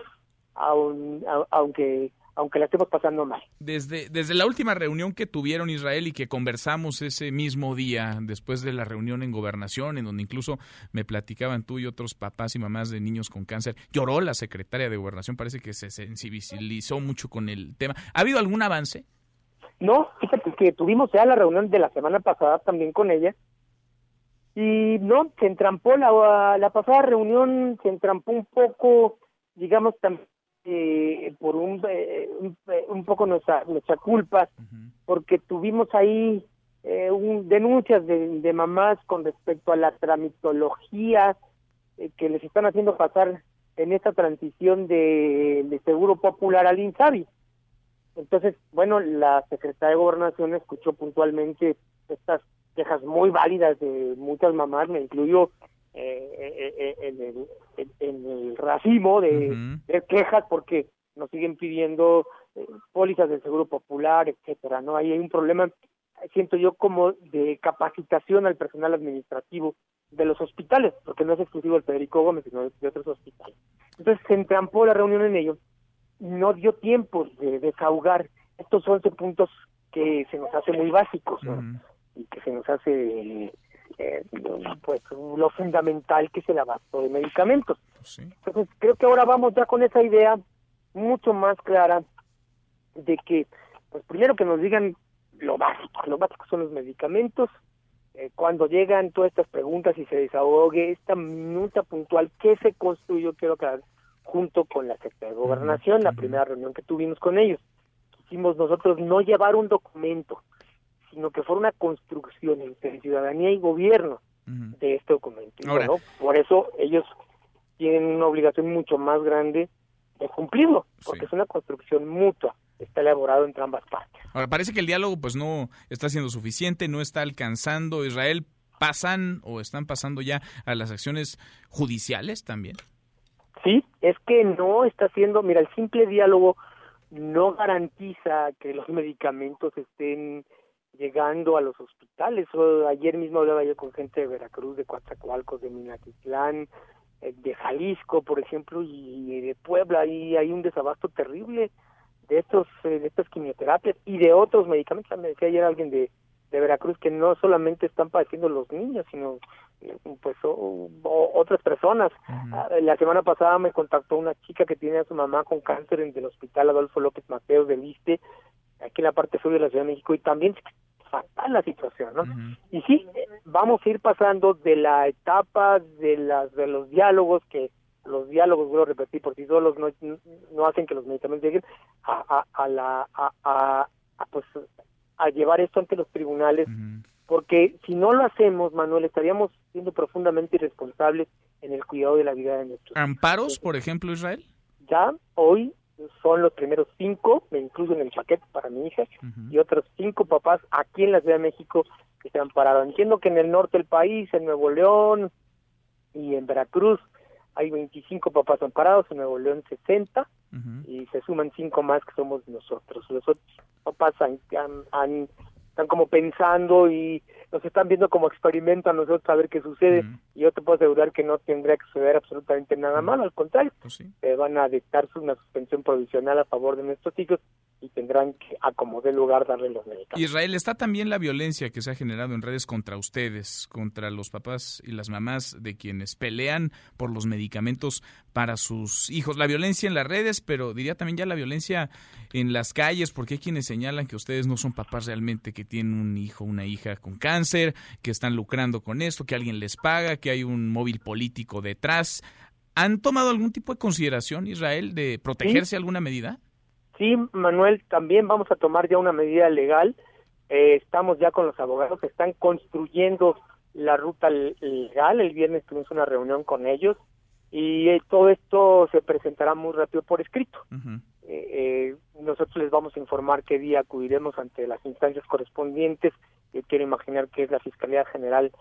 aunque aunque la estemos pasando mal. Desde, desde la última reunión que tuvieron Israel y que conversamos ese mismo día, después de la reunión en gobernación, en donde incluso me platicaban tú y otros papás y mamás de niños con cáncer, lloró la secretaria de gobernación, parece que se sensibilizó mucho con el tema. ¿Ha habido algún avance? No, fíjate que tuvimos ya la reunión de la semana pasada también con ella y no, se entrampó la, la pasada reunión, se entrampó un poco, digamos, también eh, por un, eh, eh, un, poco nuestra, nuestra culpa, porque tuvimos ahí eh, un, denuncias de, de, mamás con respecto a la tramitología que les están haciendo pasar en esta transición de, de Seguro Popular al INSABI. Entonces, bueno, la Secretaría de Gobernación escuchó puntualmente estas quejas muy válidas de muchas mamás, me incluyo eh, eh, eh, en, el, en, el racimo de, quejas porque nos siguen pidiendo pólizas del Seguro Popular, etcétera, ¿no? Ahí hay un problema, siento yo, como de capacitación al personal administrativo de los hospitales, porque no es exclusivo el Federico Gómez, sino de, otros hospitales. Entonces se entrampó la reunión en ello, no dio tiempo de desahogar estos 11 puntos que se nos hace muy básicos, y que se nos hace eh, pues lo fundamental que es el abasto de medicamentos. Entonces creo que ahora vamos ya con esa idea mucho más clara de que, pues primero que nos digan lo básico, lo básico son los medicamentos, eh, cuando llegan todas estas preguntas y se desahogue esta minuta puntual que se construyó, quiero aclarar, junto con la Secretaría de Gobernación, la primera reunión que tuvimos con ellos. Quisimos nosotros no llevar un documento, sino que fuera una construcción entre ciudadanía y gobierno de este documento. bueno, por eso ellos tienen una obligación mucho más grande de cumplirlo, porque es una construcción mutua, está elaborado entre ambas partes. Ahora, parece que el diálogo pues no está siendo suficiente, no está alcanzando Israel, pasan o están pasando ya a las acciones judiciales también. Sí, es que no está haciendo, mira, el simple diálogo no garantiza que los *laughs* medicamentos estén llegando a los hospitales. ayer mismo hablaba yo con gente de Veracruz, de Coatzacoalcos, de Minatitlán, eh, de Jalisco, por ejemplo, y de Puebla, y hay un desabasto terrible de estos eh, de estas quimioterapias y de otros medicamentos. Me decía ayer alguien de, de Veracruz que no solamente están padeciendo los niños, sino eh, pues otras personas. Ah, la semana pasada me contactó una chica que tiene a su mamá con cáncer en el hospital Adolfo López Mateos de Liste, aquí en la parte sur de la Ciudad de México, y también fatal la situación, ¿no? Y sí, vamos a ir pasando de la etapa de las de los diálogos que los diálogos, vuelvo a repetir, por sí solos no, no hacen que los medicamentos lleguen a, a, la a, a, pues a llevar esto ante los tribunales, porque si no lo hacemos, Manuel, estaríamos siendo profundamente irresponsables en el cuidado de la vida de nuestros. ¿Amparos, por ejemplo, Israel? Ya hoy son los primeros cinco, me incluyo en el paquete para mi hija, y otros cinco papás aquí en la Ciudad de México que se han parado. Entiendo que en el norte del país, en Nuevo León y en Veracruz, hay 25 papás amparados, en Nuevo León 60, y se suman cinco más que somos nosotros. Los otros papás han, han están como pensando y nos están viendo como experimento a nosotros a ver qué sucede. Y yo te puedo asegurar que no tendría que suceder absolutamente nada malo, al contrario, pues van a dictar una suspensión provisional a favor de nuestros hijos y tendrán que acomodar lugar darle los medicamentos. Israel, está también la violencia que se ha generado en redes contra ustedes, contra los papás y las mamás de quienes pelean por los medicamentos para sus hijos. La violencia en las redes, pero diría también ya la violencia en las calles, porque hay quienes señalan que ustedes no son papás realmente, que tienen un hijo, una hija con cáncer, que están lucrando con esto, que alguien les paga, que hay un móvil político detrás. ¿Han tomado algún tipo de consideración, Israel, de protegerse alguna medida? Sí, Manuel, también vamos a tomar ya una medida legal Eh, estamos ya con los abogados que están construyendo la ruta legal. El viernes tuvimos una reunión con ellos y eh, todo esto se presentará muy rápido por escrito. Eh, nosotros les vamos a informar qué día acudiremos ante las instancias correspondientes. Yo quiero imaginar que es la Fiscalía General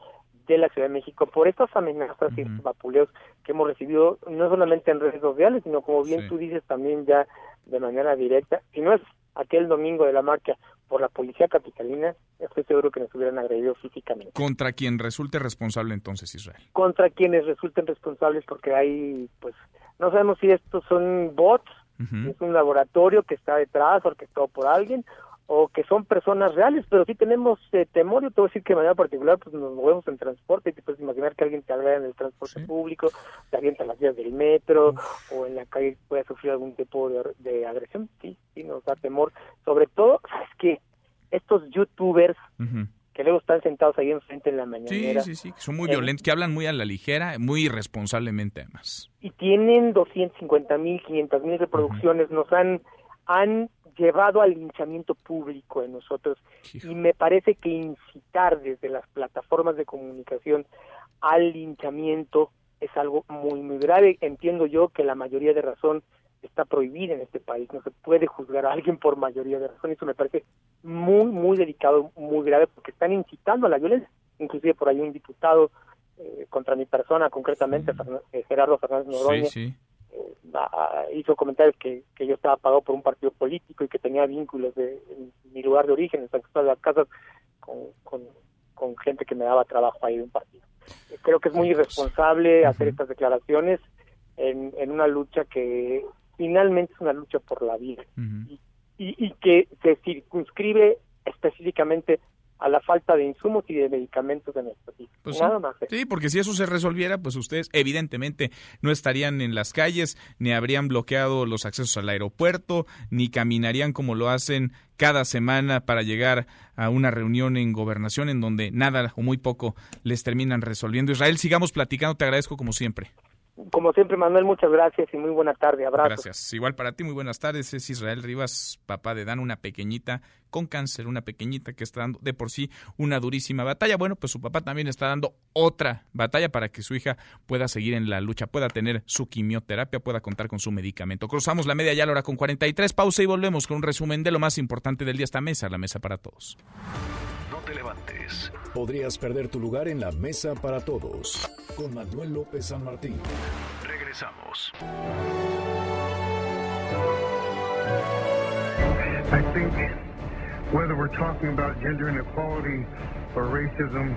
de la Ciudad de México por estas amenazas y vapuleos que hemos recibido no solamente en redes sociales, sino como bien tú dices también ya de manera directa. Si no es aquel domingo de la marcha por la policía capitalina, estoy seguro que nos hubieran agredido físicamente. Contra quien resulte responsable entonces Israel. Contra quienes resulten responsables porque hay, pues, no sabemos si estos son bots, es un laboratorio que está detrás, orquestado por alguien, o que son personas reales, pero sí tenemos eh, temor, yo te voy a decir que de manera particular pues nos movemos en transporte y te puedes imaginar que alguien te agrega en el transporte público, te avienta las vías del metro o en la calle puede sufrir algún tipo de, agresión, sí, sí nos da temor, sobre todo, ¿sabes qué? Estos youtubers que luego están sentados ahí enfrente en la mañanera. Sí, sí, sí, que son muy violentos, que hablan muy a la ligera, muy irresponsablemente además. Y tienen 250 mil, 500 mil reproducciones, nos han han llevado al linchamiento público en nosotros. Y me parece que incitar desde las plataformas de comunicación al linchamiento es algo muy muy grave. Entiendo yo que la mayoría de razón está prohibida en este país, no se puede juzgar a alguien por mayoría de razón, eso me parece muy muy delicado, muy grave porque están incitando a la violencia, inclusive por ahí un diputado eh, contra mi persona, concretamente eh, Gerardo Fernández Noroña, eh, hizo comentarios que, que yo estaba pagado por un partido político y que tenía vínculos de mi lugar de origen, en San de las Casas, con, con, gente que me daba trabajo ahí de un partido. Creo que es muy irresponsable hacer estas declaraciones en, en una lucha que finalmente es una lucha por la vida y, y que se circunscribe específicamente a la falta de insumos y de medicamentos de nuestro país. Pues Nada más. Sí, porque si eso se resolviera, pues ustedes evidentemente no estarían en las calles, ni habrían bloqueado los accesos al aeropuerto, ni caminarían como lo hacen cada semana para llegar a una reunión en gobernación en donde nada o muy poco les terminan resolviendo. Israel, sigamos platicando, te agradezco como siempre. Como siempre, Manuel, muchas gracias y muy buena tarde. Abrazo. Gracias. Igual para ti, muy buenas tardes. Es Israel Rivas, papá de Dan, una pequeñita con cáncer, una pequeñita que está dando de por sí una durísima batalla. Bueno, pues su papá también está dando otra batalla para que su hija pueda seguir en la lucha, pueda tener su quimioterapia, pueda contar con su medicamento. Cruzamos la media ya a la hora con 43. Pausa y volvemos con un resumen de lo más importante del día. Esta mesa, la mesa para todos. No te levantes. Podrías perder tu lugar en la mesa para todos. Con Manuel López San Martín. Regresamos. I think whether we're talking about gender inequality or racism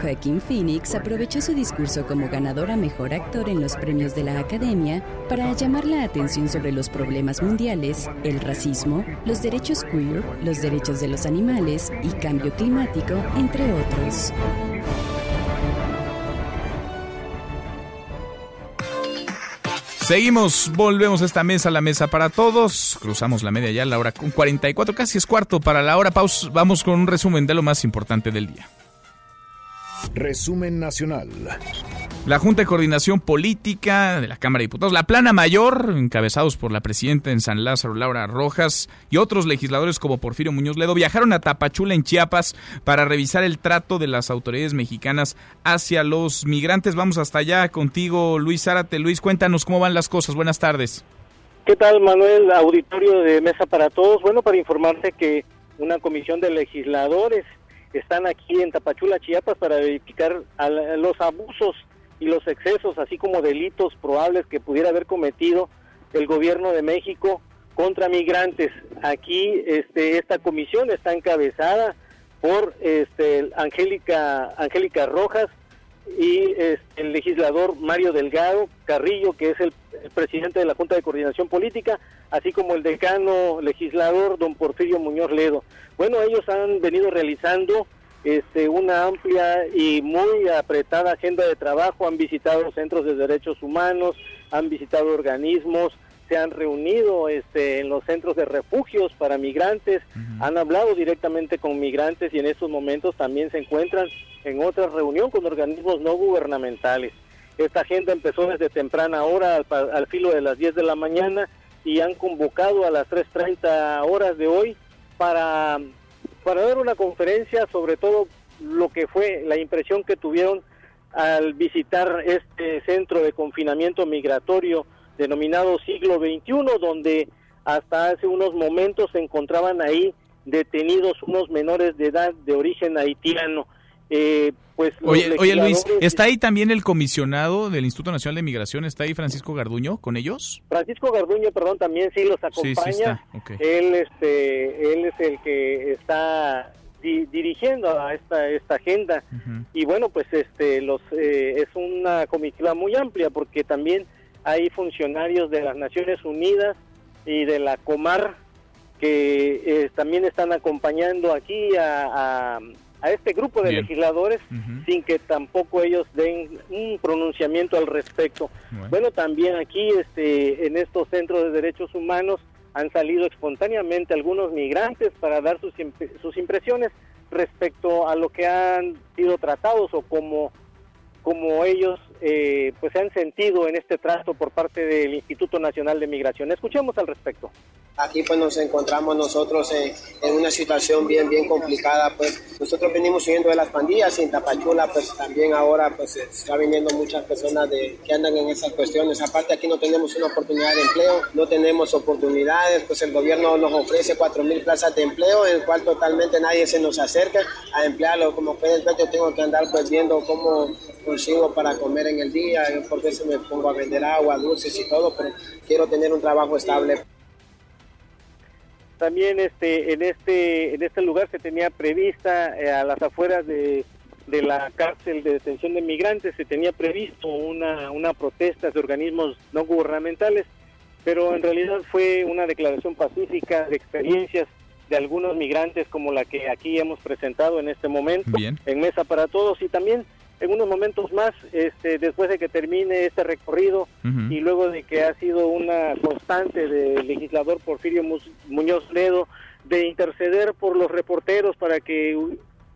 Joaquín Phoenix aprovechó su discurso como ganador a mejor actor en los premios de la Academia para llamar la atención sobre los problemas mundiales, el racismo, los derechos queer, los derechos de los animales y cambio climático, entre otros. Seguimos, volvemos a esta mesa, la mesa para todos. Cruzamos la media ya, la hora con 44, casi es cuarto para la hora. Pausa, vamos con un resumen de lo más importante del día. Resumen nacional. La Junta de Coordinación Política de la Cámara de Diputados, la Plana Mayor, encabezados por la presidenta en San Lázaro, Laura Rojas, y otros legisladores como Porfirio Muñoz Ledo, viajaron a Tapachula, en Chiapas, para revisar el trato de las autoridades mexicanas hacia los migrantes. Vamos hasta allá contigo, Luis Zárate. Luis, cuéntanos cómo van las cosas. Buenas tardes. ¿Qué tal, Manuel? Auditorio de Mesa para Todos. Bueno, para informarte que una comisión de legisladores están aquí en Tapachula, Chiapas, para verificar los abusos y los excesos, así como delitos probables que pudiera haber cometido el gobierno de México contra migrantes. Aquí este, esta comisión está encabezada por este, Angélica, Angélica Rojas y este, el legislador Mario Delgado Carrillo, que es el, el, presidente de la Junta de Coordinación Política, así como el decano legislador don Porfirio Muñoz Ledo. Bueno, ellos han venido realizando este, una amplia y muy apretada agenda de trabajo, han visitado centros de derechos humanos, han visitado organismos, se han reunido este, en los centros de refugios para migrantes, han hablado directamente con migrantes y en estos momentos también se encuentran en otra reunión con organismos no gubernamentales. Esta agenda empezó desde temprana hora, al, al filo de las 10 de la mañana, y han convocado a las 3.30 horas de hoy para, para dar una conferencia sobre todo lo que fue la impresión que tuvieron al visitar este centro de confinamiento migratorio denominado siglo XXI, donde hasta hace unos momentos se encontraban ahí detenidos unos menores de edad de origen haitiano. Eh, pues oye, oye Luis, ¿está ahí también el comisionado del Instituto Nacional de Migración? ¿Está ahí Francisco Garduño con ellos? Francisco Garduño, perdón, también sí los acompaña. Él, este, él es el que está dirigiendo a esta esta agenda y bueno pues este los eh, es una comitiva muy amplia porque también hay funcionarios de las Naciones Unidas y de la Comar que eh, también están acompañando aquí a, a, este grupo de legisladores sin que tampoco ellos den un pronunciamiento al respecto. Bueno. también aquí este en estos centros de derechos humanos han salido espontáneamente algunos migrantes para dar sus, sus impresiones respecto a lo que han sido tratados o como, como ellos eh, pues se han sentido en este trato por parte del Instituto Nacional de Migración. Escuchemos al respecto. Aquí pues nos encontramos nosotros en, una situación bien bien complicada pues nosotros venimos huyendo de las pandillas y en Tapachula pues también ahora pues está viniendo muchas personas de, que andan en esas cuestiones aparte aquí no tenemos una oportunidad de empleo no tenemos oportunidades pues el gobierno nos ofrece cuatro mil plazas de empleo en el cual totalmente nadie se nos acerca a emplearlo como puedes ver yo tengo que andar pues viendo cómo consigo para comer en el día porque eso me pongo a vender agua dulces y todo pero quiero tener un trabajo estable. También este en este en este lugar se tenía prevista eh, a las afueras de, de, la cárcel de detención de migrantes se tenía previsto una, una protesta de organismos no gubernamentales pero en realidad fue una declaración pacífica de experiencias de algunos migrantes como la que aquí hemos presentado en este momento en Mesa para Todos. Y también en unos momentos más, este, después de que termine este recorrido y luego de que ha sido una constante del legislador Porfirio Muñoz Ledo de interceder por los reporteros para que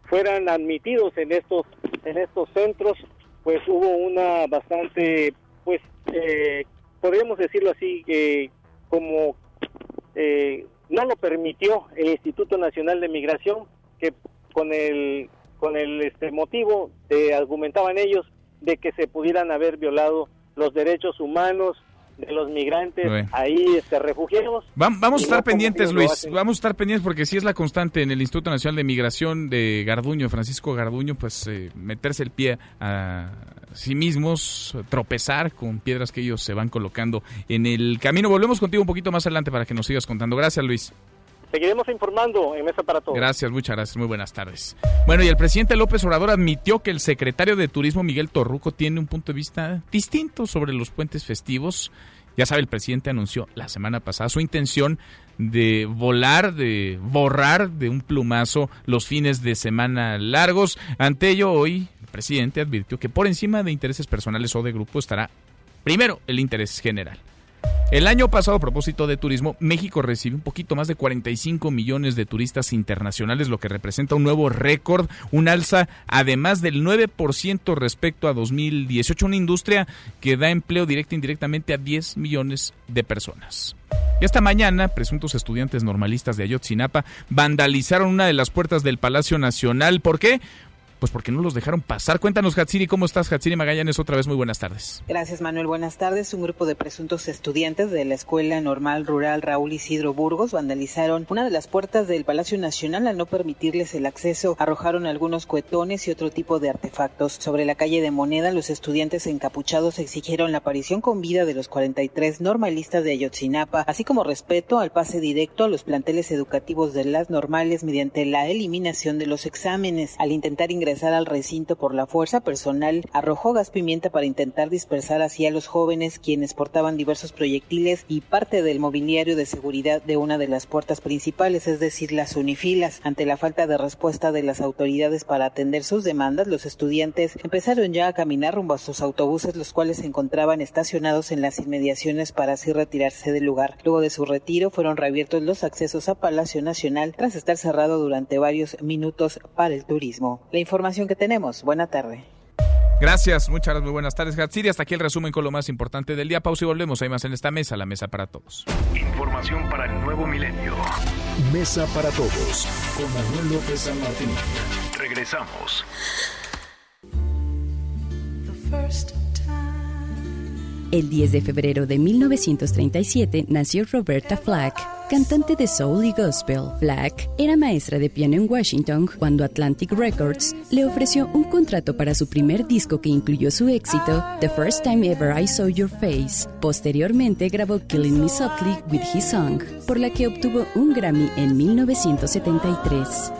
fueran admitidos en estos en estos centros, pues hubo una bastante, pues eh, podríamos decirlo así, eh, como eh, no lo permitió el Instituto Nacional de Migración, que con el con el este motivo, eh, argumentaban ellos, de que se pudieran haber violado los derechos humanos de los migrantes ahí este, refugiados. vamos a estar pendientes, Luis, vamos a estar pendientes porque sí es la constante en el Instituto Nacional de Migración de Garduño, Francisco Garduño, pues eh, meterse el pie a sí mismos, tropezar con piedras que ellos se van colocando en el camino. Volvemos contigo un poquito más adelante para que nos sigas contando. Gracias, Luis. Seguiremos informando en Mesa para Todos. Gracias, muchas gracias. Muy buenas tardes. Bueno, y el presidente López Obrador admitió que el secretario de Turismo Miguel Torruco tiene un punto de vista distinto sobre los puentes festivos. Ya sabe, el presidente anunció la semana pasada su intención de volar, de borrar de un plumazo los fines de semana largos. Ante ello, hoy el presidente advirtió que por encima de intereses personales o de grupo estará primero el interés general. El año pasado, a propósito de turismo, México recibió un poquito más de 45 millones de turistas internacionales, lo que representa un nuevo récord, un alza además del 9% respecto a 2018, una industria que da empleo directo e indirectamente a 10 millones de personas. Y esta mañana, presuntos estudiantes normalistas de Ayotzinapa vandalizaron una de las puertas del Palacio Nacional. ¿Por qué? Pues porque no los dejaron pasar. Cuéntanos, Hatsiri, ¿cómo estás? Hatsiri Magallanes, otra vez muy buenas tardes. Gracias, Manuel. Buenas tardes. Un grupo de presuntos estudiantes de la Escuela Normal Rural Raúl Isidro Burgos vandalizaron una de las puertas del Palacio Nacional al no permitirles el acceso. Arrojaron algunos cohetones y otro tipo de artefactos. Sobre la calle de Moneda, los estudiantes encapuchados exigieron la aparición con vida de los 43 normalistas de Ayotzinapa, así como respeto al pase directo a los planteles educativos de las normales mediante la eliminación de los exámenes. Al intentar ingresar ingresar al recinto por la fuerza personal, arrojó gas pimienta para intentar dispersar así a los jóvenes quienes portaban diversos proyectiles y parte del mobiliario de seguridad de una de las puertas principales, es decir, las unifilas. Ante la falta de respuesta de las autoridades para atender sus demandas, los estudiantes empezaron ya a caminar rumbo a sus autobuses, los cuales se encontraban estacionados en las inmediaciones para así retirarse del lugar. Luego de su retiro fueron reabiertos los accesos a Palacio Nacional tras estar cerrado durante varios minutos para el turismo. La información que tenemos. Buena tarde. Gracias, muchas gracias, muy buenas tardes, Gatsiri. Hasta aquí el resumen con lo más importante del día. Pausa y volvemos. Hay más en esta mesa, la mesa para todos. Información para el nuevo milenio. Mesa para Todos con Manuel López San Martín. Regresamos. El 10 de febrero de 1937 nació Roberta Flack, cantante de soul y gospel. Flack era maestra de piano en Washington cuando Atlantic Records le ofreció un contrato para su primer disco que incluyó su éxito, The First Time Ever I Saw Your Face. Posteriormente grabó Killing Me Softly with His Song, por la que obtuvo un Grammy en 1973.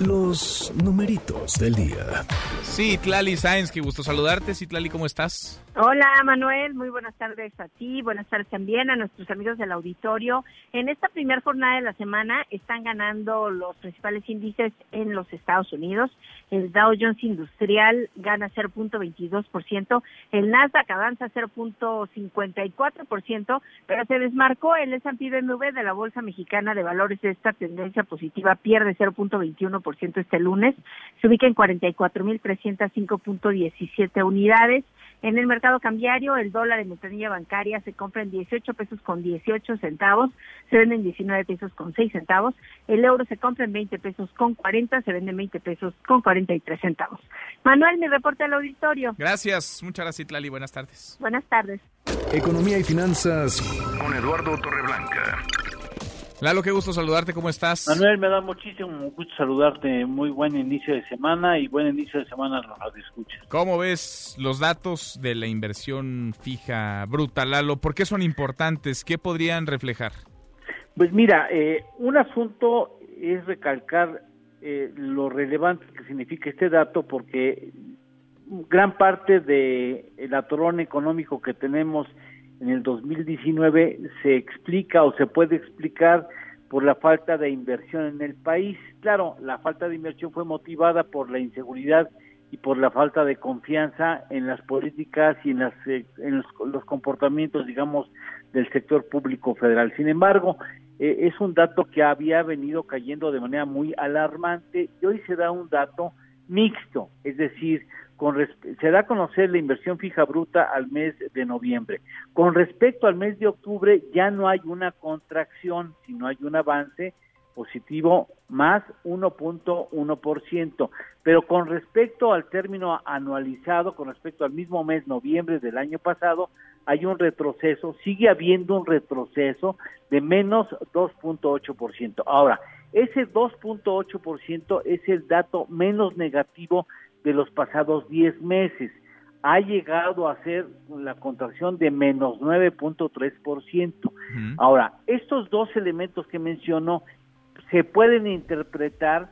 Los numeritos del día. Sí, Tlali Sáenz, qué gusto saludarte. Sí, Tlali, ¿cómo estás? Hola Manuel, muy buenas tardes a ti, buenas tardes también a nuestros amigos del auditorio. En esta primera jornada de la semana están ganando los principales índices en los Estados Unidos. El Dow Jones Industrial gana 0.22%, el Nasdaq avanza 0.54%, pero se desmarcó el S&P BMW de la Bolsa Mexicana de Valores de esta tendencia positiva, pierde 0.21% este lunes, se ubica en 44.305.17 unidades. En el mercado cambiario, el dólar en ventanilla bancaria se compra en 18 pesos con 18 centavos, se vende en 19 pesos con 6 centavos. El euro se compra en 20 pesos con 40, se vende en 20 pesos con 43 centavos. Manuel, mi reporte al auditorio. Gracias, muchas gracias, Tlali. Buenas tardes. Buenas tardes. Economía y finanzas. Con Eduardo Torreblanca. Lalo, qué gusto saludarte, ¿cómo estás? Manuel, me da muchísimo gusto saludarte. Muy buen inicio de semana y buen inicio de semana a los radioescuchas. ¿Cómo ves los datos de la inversión fija bruta, Lalo? ¿Por qué son importantes? ¿Qué podrían reflejar? Pues mira, eh, un asunto es recalcar eh, lo relevante que significa este dato porque gran parte de el atorón económico que tenemos en el 2019 se explica o se puede explicar por la falta de inversión en el país. Claro, la falta de inversión fue motivada por la inseguridad y por la falta de confianza en las políticas y en, las, los, comportamientos, digamos, del sector público federal. Sin embargo, eh, es un dato que había venido cayendo de manera muy alarmante y hoy se da un dato mixto, es decir, con se da a conocer la inversión fija bruta al mes de noviembre. Con respecto al mes de octubre ya no hay una contracción, sino hay un avance positivo más 1.1%, pero con respecto al término anualizado, con respecto al mismo mes noviembre del año pasado, hay un retroceso, sigue habiendo un retroceso de menos 2.8%. Ahora, ese 2.8% es el dato menos negativo de los pasados 10 meses. Ha llegado a ser la contracción de menos 9.3%. Uh -huh. Ahora, estos dos elementos que menciono se pueden interpretar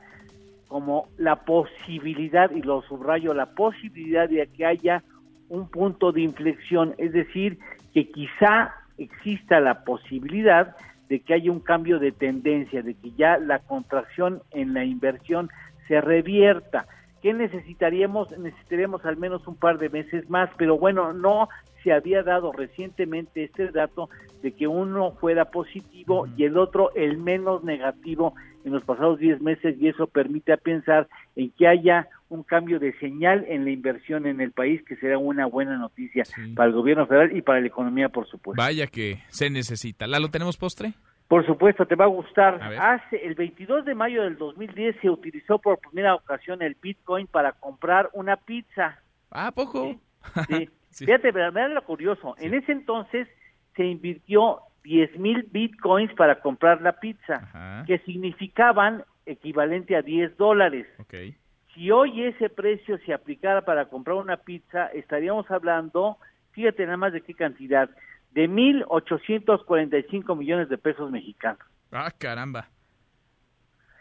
como la posibilidad, y lo subrayo, la posibilidad de que haya un punto de inflexión, es decir, que quizá exista la posibilidad de que haya un cambio de tendencia, de que ya la contracción en la inversión se revierta. ¿Qué necesitaríamos? Necesitaríamos al menos un par de meses más, pero bueno, no se había dado recientemente este dato de que uno fuera positivo y el otro el menos negativo en los pasados 10 meses y eso permite pensar en que haya un cambio de señal en la inversión en el país que será una buena noticia sí. para el gobierno federal y para la economía, por supuesto. Vaya que se necesita. ¿Lalo, tenemos postre? Por supuesto, te va a gustar. A Hace el 22 de mayo del 2010 se utilizó por primera ocasión el Bitcoin para comprar una pizza. ¿Ah, poco? *laughs* Sí. sí. Fíjate, verdad lo curioso. Sí. En ese entonces se invirtió 10 mil Bitcoins para comprar la pizza, Ajá. que significaban equivalente a 10 dólares. Okay. Si hoy ese precio se aplicara para comprar una pizza, estaríamos hablando, fíjate nada más de qué cantidad, de 1.845 millones de pesos mexicanos. Ah, caramba.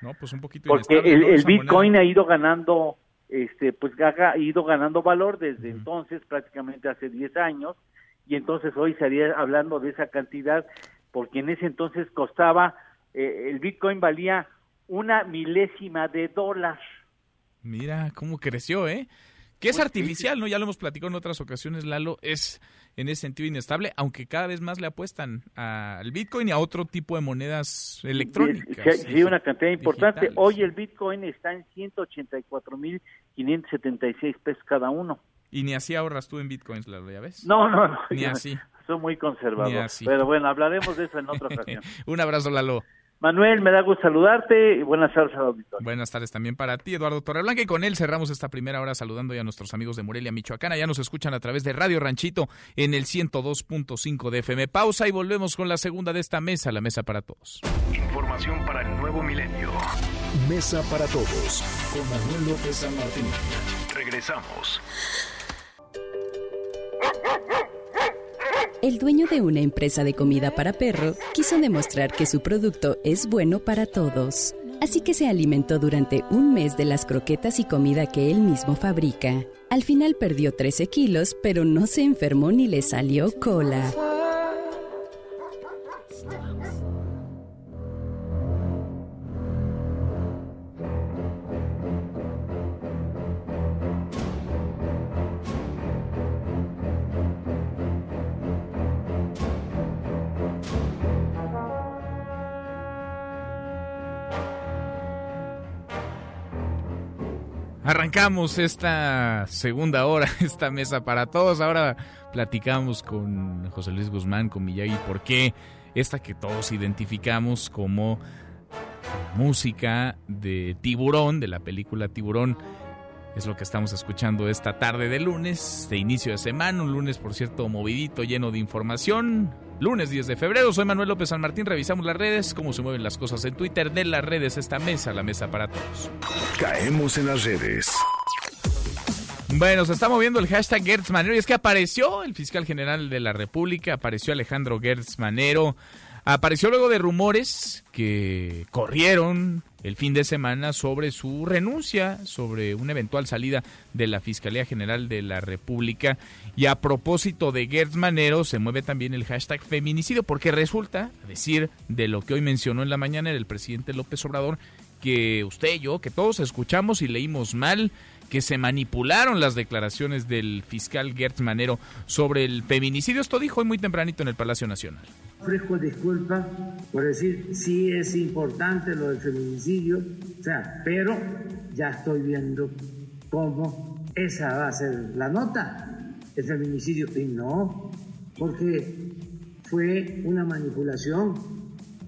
No, pues un poquito Porque el, el Bitcoin moneda. ha ido ganando, este, pues ha ido ganando valor desde uh -huh. entonces, prácticamente hace 10 años, y entonces hoy estaría hablando de esa cantidad, porque en ese entonces costaba, eh, el Bitcoin valía una milésima de dólar. Mira cómo creció, ¿eh? Que es artificial, ¿no? Ya lo hemos platicado en otras ocasiones, Lalo, es en ese sentido inestable, aunque cada vez más le apuestan al Bitcoin y a otro tipo de monedas electrónicas. Sí, una cantidad importante. Hoy el Bitcoin está en 184.576 pesos cada uno. Y ni así ahorras tú en Bitcoins, Lalo, ¿ya ves? No, no, no. Ni así. Soy muy conservador. Pero bueno, hablaremos de eso en otra *laughs* ocasión. Un abrazo, Lalo. Manuel, me da gusto saludarte y buenas tardes al auditorio. Buenas tardes también para ti, Eduardo Torreblanca. Y con él cerramos esta primera hora saludando ya a nuestros amigos de Morelia, Michoacán. Ya nos escuchan a través de Radio Ranchito en el 102.5 de FM. Pausa y volvemos con la segunda de esta mesa, la mesa para todos. Información para el nuevo milenio. Mesa para todos con Manuel López San Martín. Regresamos. El dueño de una empresa de comida para perro quiso demostrar que su producto es bueno para todos. Así que se alimentó durante un mes de las croquetas y comida que él mismo fabrica. Al final perdió 13 kilos, pero no se enfermó ni le salió cola. Arrancamos esta segunda hora, *laughs* esta mesa para todos. Ahora platicamos con José Luis Guzmán, con Miyagi, por qué esta que todos identificamos como música de Tiburón, de la película Tiburón, es lo que estamos escuchando esta tarde de lunes, de inicio de semana, un lunes por cierto movidito, lleno de información. Lunes 10 de febrero, soy Manuel López San Martín, revisamos las redes, cómo se mueven las cosas en Twitter, de las redes esta mesa, la mesa para todos. Caemos en las redes. Bueno, se está moviendo el hashtag Gertz Manero y es que apareció el fiscal general de la República, apareció Alejandro Gertz Manero, apareció luego de rumores que corrieron el fin de semana sobre su renuncia, sobre una eventual salida de la Fiscalía General de la República. Y a propósito de Gertz Manero, se mueve también el hashtag feminicidio, porque resulta, a decir de lo que hoy mencionó en la mañana el presidente López Obrador, que usted y yo, que todos escuchamos y leímos mal, que se manipularon las declaraciones del fiscal Gertz Manero sobre el feminicidio. Esto dijo hoy muy tempranito en el Palacio Nacional. Ofrezco disculpas por decir, sí es importante lo del feminicidio, o sea, pero ya estoy viendo cómo esa va a ser la nota, el feminicidio. Y no, porque fue una manipulación.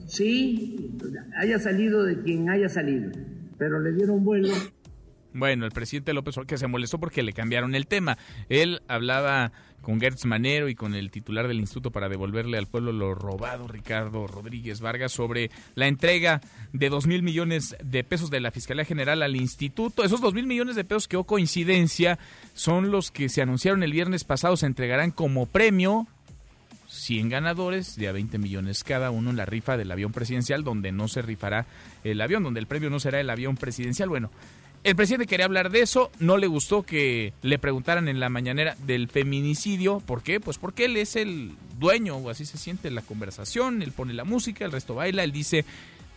Sí, haya salido de quien haya salido, pero le dieron vuelo bueno, el presidente López Obrador que se molestó porque le cambiaron el tema. Él hablaba con Gertz Manero y con el titular del instituto para devolverle al pueblo lo robado, Ricardo Rodríguez Vargas, sobre la entrega de dos mil millones de pesos de la Fiscalía General al instituto. Esos dos mil millones de pesos que, o coincidencia, son los que se anunciaron el viernes pasado, se entregarán como premio 100 ganadores de a 20 millones cada uno en la rifa del avión presidencial, donde no se rifará el avión, donde el premio no será el avión presidencial. Bueno, el presidente quería hablar de eso, no le gustó que le preguntaran en la mañanera del feminicidio. ¿Por qué? Pues porque él es el dueño, o así se siente la conversación, él pone la música, el resto baila, él dice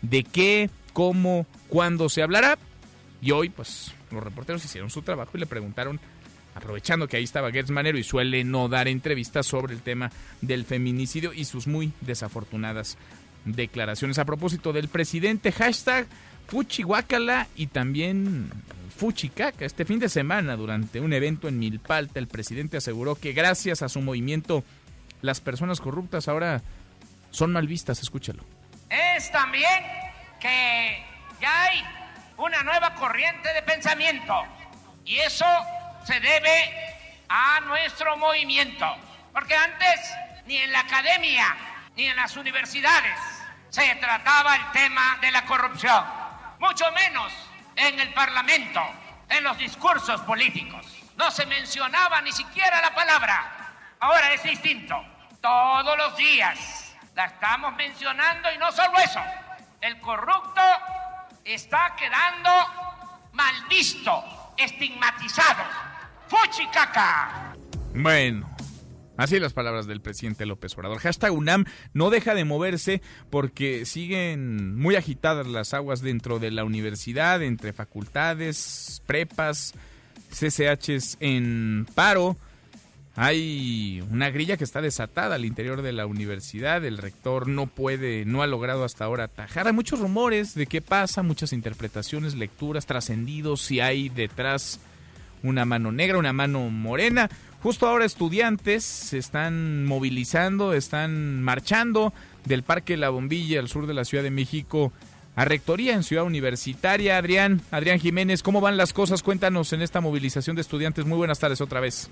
de qué, cómo, cuándo se hablará. Y hoy, pues, los reporteros hicieron su trabajo y le preguntaron, aprovechando que ahí estaba Gertz Manero y suele no dar entrevistas sobre el tema del feminicidio y sus muy desafortunadas declaraciones. A propósito del presidente, hashtag Fuchihuacala y también Fuchicaca. Este fin de semana, durante un evento en Milpalta, el presidente aseguró que gracias a su movimiento, las personas corruptas ahora son mal vistas. Escúchalo. Es también que ya hay una nueva corriente de pensamiento y eso se debe a nuestro movimiento. Porque antes ni en la academia ni en las universidades se trataba el tema de la corrupción mucho menos en el Parlamento, en los discursos políticos. No se mencionaba ni siquiera la palabra. Ahora es distinto. Todos los días la estamos mencionando y no solo eso. El corrupto está quedando mal visto, estigmatizado. ¡Fuchicaca! Bueno, Así las palabras del presidente López Obrador. Hashtag UNAM no deja de moverse porque siguen muy agitadas las aguas dentro de la universidad, entre facultades, prepas, CCHs en paro. Hay una grilla que está desatada al interior de la universidad. El rector no puede, no ha logrado hasta ahora atajar. Hay muchos rumores de qué pasa, muchas interpretaciones, lecturas, trascendidos, si hay detrás una mano negra, una mano morena. Justo ahora estudiantes se están movilizando, están marchando del Parque La Bombilla al sur de la Ciudad de México a Rectoría en Ciudad Universitaria. Adrián, Adrián Jiménez, ¿cómo van las cosas? Cuéntanos en esta movilización de estudiantes. Muy buenas tardes otra vez.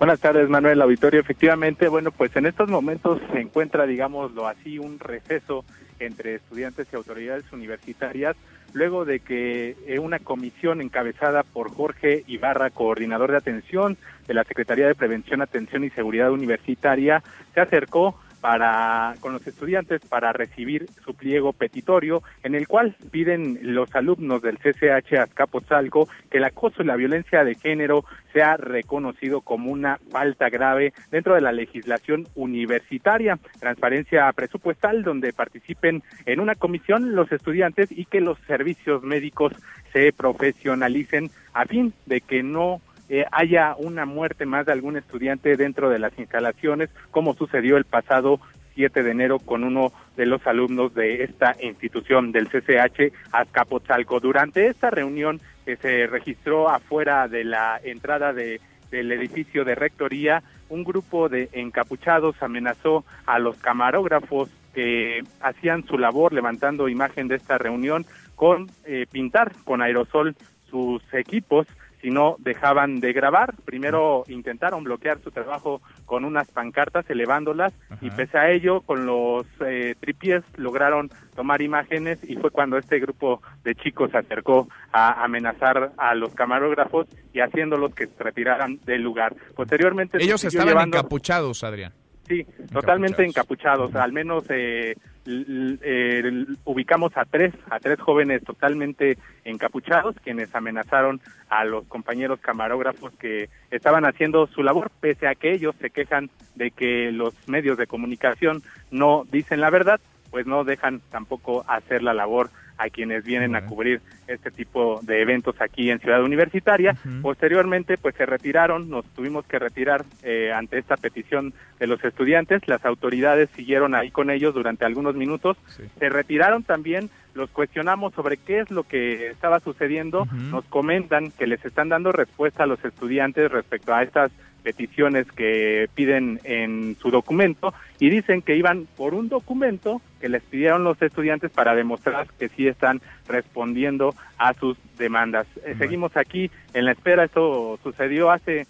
Buenas tardes, Manuel Auditorio. Efectivamente, bueno, pues en estos momentos se encuentra, digámoslo así, un receso entre estudiantes y autoridades universitarias, luego de que eh, una comisión encabezada por Jorge Ibarra, coordinador de atención de la Secretaría de Prevención, Atención y Seguridad Universitaria, se acercó para con los estudiantes para recibir su pliego petitorio en el cual piden los alumnos del CCH Azcapotzalco que el acoso y la violencia de género sea reconocido como una falta grave dentro de la legislación universitaria, transparencia presupuestal donde participen en una comisión los estudiantes y que los servicios médicos se profesionalicen a fin de que no eh, haya una muerte más de algún estudiante dentro de las instalaciones, como sucedió el pasado 7 de enero con uno de los alumnos de esta institución del CCH Azcapotzalco. Durante esta reunión que se registró afuera de la entrada de, del edificio de rectoría, un grupo de encapuchados amenazó a los camarógrafos que hacían su labor levantando imagen de esta reunión con eh, pintar con aerosol sus equipos si no dejaban de grabar. Primero intentaron bloquear su trabajo con unas pancartas elevándolas y pese a ello con los eh, tripies lograron tomar imágenes y fue cuando este grupo de chicos se acercó a amenazar a los camarógrafos y haciéndolos que se retiraran del lugar. Posteriormente ellos estaban encapuchados, Adrián. Sí, totalmente encapuchados. Al menos eh, eh, ubicamos a tres, a tres jóvenes totalmente encapuchados, quienes amenazaron a los compañeros camarógrafos que estaban haciendo su labor, pese a que ellos se quejan de que los medios de comunicación no dicen la verdad, pues no dejan tampoco hacer la labor a quienes vienen a cubrir este tipo de eventos aquí en Ciudad Universitaria. Posteriormente, pues se retiraron, nos tuvimos que retirar eh, ante esta petición de los estudiantes. Las autoridades siguieron ahí con ellos durante algunos minutos. Se retiraron también, los cuestionamos sobre qué es lo que estaba sucediendo. Nos comentan que les están dando respuesta a los estudiantes respecto a estas peticiones que piden en su documento y dicen que iban por un documento que les pidieron los estudiantes para demostrar que sí están respondiendo a sus demandas. Eh, seguimos aquí en la espera, esto sucedió hace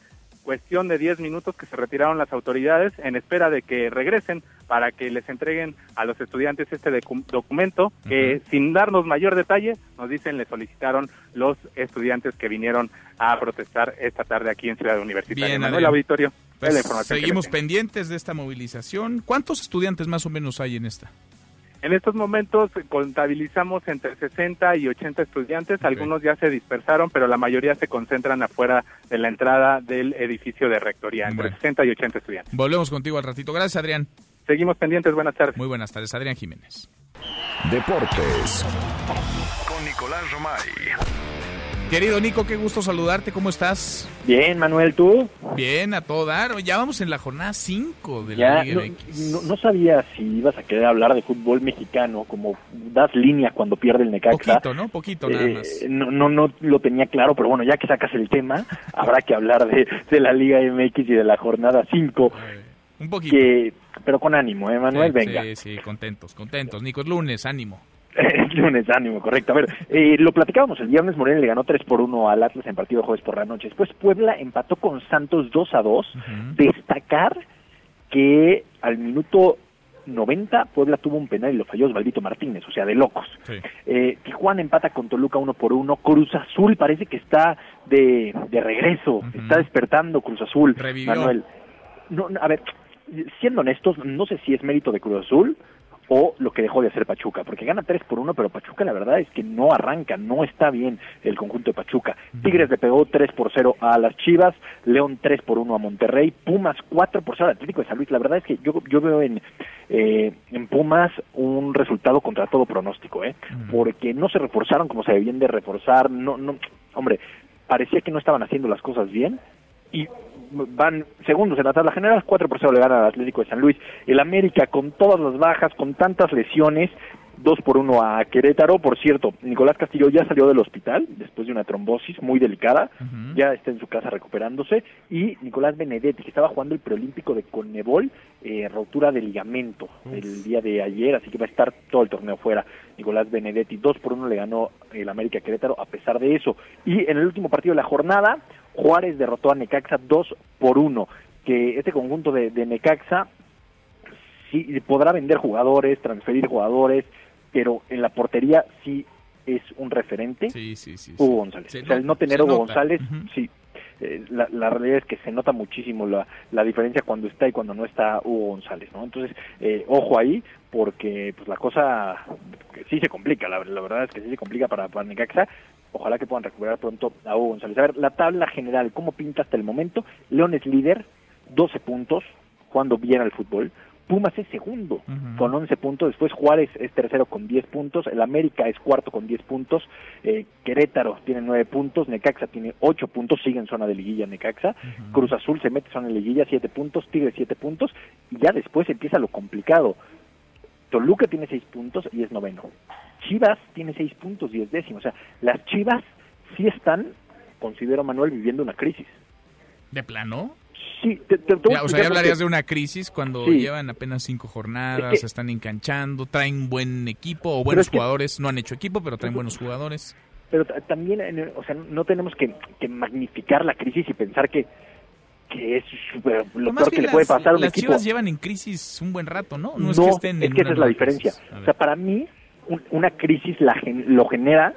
cuestión de 10 minutos que se retiraron las autoridades en espera de que regresen para que les entreguen a los estudiantes este documento que sin darnos mayor detalle nos dicen le solicitaron los estudiantes que vinieron a protestar esta tarde aquí en Ciudad Universitaria. Bien, el auditorio. Pues seguimos pendientes de esta movilización. ¿Cuántos estudiantes más o menos hay en esta? En estos momentos contabilizamos entre 60 y 80 estudiantes, algunos ya se dispersaron, pero la mayoría se concentran afuera de la entrada del edificio de rectoría, entre 60 y 80 estudiantes. Volvemos contigo al ratito. Gracias, Adrián. Seguimos pendientes, buenas tardes. Muy buenas tardes, Adrián Jiménez. Deportes. Con Nicolás Romay. Querido Nico, qué gusto saludarte, ¿cómo estás? Bien, Manuel, ¿tú? Bien, a todo dar. Ya vamos en la jornada 5 de la Liga no, no, sabía si ibas a querer hablar de fútbol mexicano, como das línea cuando pierde el Necaxa. Poquito, ¿no? Poquito nada eh, más. no, no, no lo tenía claro, pero bueno, ya que sacas el tema, *laughs* habrá que hablar de, de la Liga MX y de la jornada 5. Un poquito. pero con ánimo, ¿eh, Manuel? Sí, Venga. Sí, sí, contentos, contentos. Nico, es lunes, ánimo. *laughs* Es lunes, ánimo, correcto. A ver, eh, lo platicábamos el viernes, Morelia le ganó 3 por 1 al Atlas en partido jueves por la noche. Después Puebla empató con Santos 2 a 2. Destacar que al minuto 90 Puebla tuvo un penal y lo falló Osvaldito Martínez, o sea, de locos. Eh, Tijuana empata con Toluca 1 por 1. Cruz Azul parece que está de, de regreso, está despertando Cruz Azul, Revivió. Manuel. No, a ver, siendo honestos, no sé si es mérito de Cruz Azul o lo que dejó de hacer Pachuca, porque gana 3 por 1, pero Pachuca la verdad es que no arranca, no está bien el conjunto de Pachuca. Tigres le pegó 3 por 0 a las Chivas, León 3 por 1 a Monterrey, Pumas 4 por 0 al Atlético de San Luis. La verdad es que yo, yo veo en, eh, en Pumas un resultado contra todo pronóstico, ¿eh? porque no se reforzaron como se debían de reforzar, no, no, hombre, parecía que no estaban haciendo las cosas bien y van segundos en la tabla general, 4 por 0 le gana al Atlético de San Luis. El América con todas las bajas, con tantas lesiones, 2 por 1 a Querétaro. Por cierto, Nicolás Castillo ya salió del hospital después de una trombosis muy delicada, ya está en su casa recuperándose. Y Nicolás Benedetti, que estaba jugando el preolímpico de Conmebol, eh, rotura de ligamento el día de ayer, así que va a estar todo el torneo fuera. Nicolás Benedetti, 2 por 1 le ganó el América Querétaro a pesar de eso. Y en el último partido de la jornada, Juárez derrotó a Necaxa 2 por 1, que este conjunto de, de Necaxa sí podrá vender jugadores, transferir jugadores, pero en la portería sí es un referente Sí, sí, sí. Hugo González. Se o sea, el no tener se Hugo nota. González, sí. Eh, la, realidad es que se nota muchísimo la, la diferencia cuando está y cuando no está Hugo González, ¿no? Entonces, eh, ojo ahí, porque pues la cosa sí se complica, la, la verdad es que sí se complica para, para Necaxa. Ojalá que puedan recuperar pronto a Hugo González. A ver, la tabla general, ¿cómo pinta hasta el momento? León es líder, 12 puntos, jugando bien al fútbol. Pumas es segundo con 11 puntos, después Juárez es tercero con 10 puntos, el América es cuarto con 10 puntos, eh, Querétaro tiene 9 puntos, Necaxa tiene 8 puntos, sigue en zona de liguilla Necaxa, Cruz Azul se mete en zona de liguilla 7 puntos, Tigre 7 puntos, y ya después empieza lo complicado. Toluca tiene 6 puntos y es noveno. Chivas tiene 6 puntos y es décimo. O sea, las Chivas sí están, considero Manuel, viviendo una crisis. ¿De plano? Sí, te, te- Ya, o sea, ya hablarías de una crisis cuando Sí. llevan apenas cinco jornadas, Es que- se están enganchando, traen buen equipo o buenos es que- jugadores. No han hecho equipo, pero traen buenos jugadores. pero ta- también, o sea, no tenemos que, que magnificar la crisis y pensar que, que es lo peor que le puede las- pasar a un las equipo. Chivas llevan en crisis un buen rato, ¿no? No, No, es que estén en esa una es la diferencia. O sea, para mí, un- una crisis la gen- lo genera,